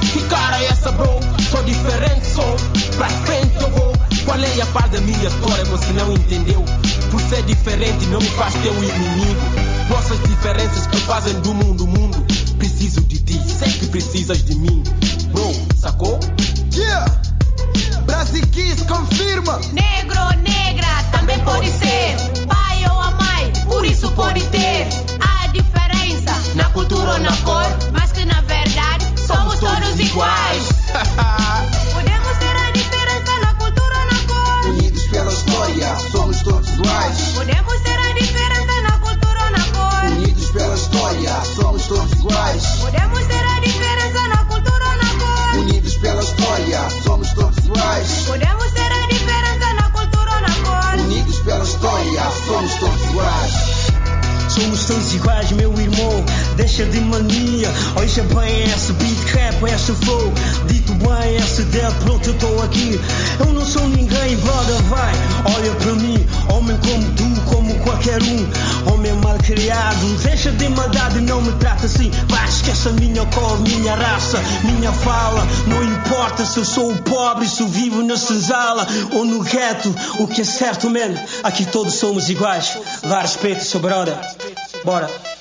Que cara é essa, bro? Sou diferente, sou. Pra frente eu vou. Qual é a parte da minha história você não entendeu? Por ser diferente não me faz teu inimigo. Nossas diferenças que fazem do mundo mundo. Preciso de ti, sei que precisas de mim. Bro, sacou? Yeah! Brasiquis confirma! Negro, negra, também pode ser. Pai ou a mãe, por isso pode ter. A diferença na cultura ou na cor, mas que na verdade somos todos iguais. Deixa de mania. Olha bem esse beat crap, esse flow. Dito bem, esse ideia, pronto eu tô aqui. Eu não sou ninguém, brother, vai. Olha pra mim, homem como tu, como qualquer um. Homem mal criado, deixa de maldade Não me trata assim, vai esquece a minha cor Minha raça, minha fala. Não importa se eu sou pobre Se eu vivo na senzala ou no gueto. O que é certo, man, aqui todos somos iguais. Dá respeito, seu brother. Bora.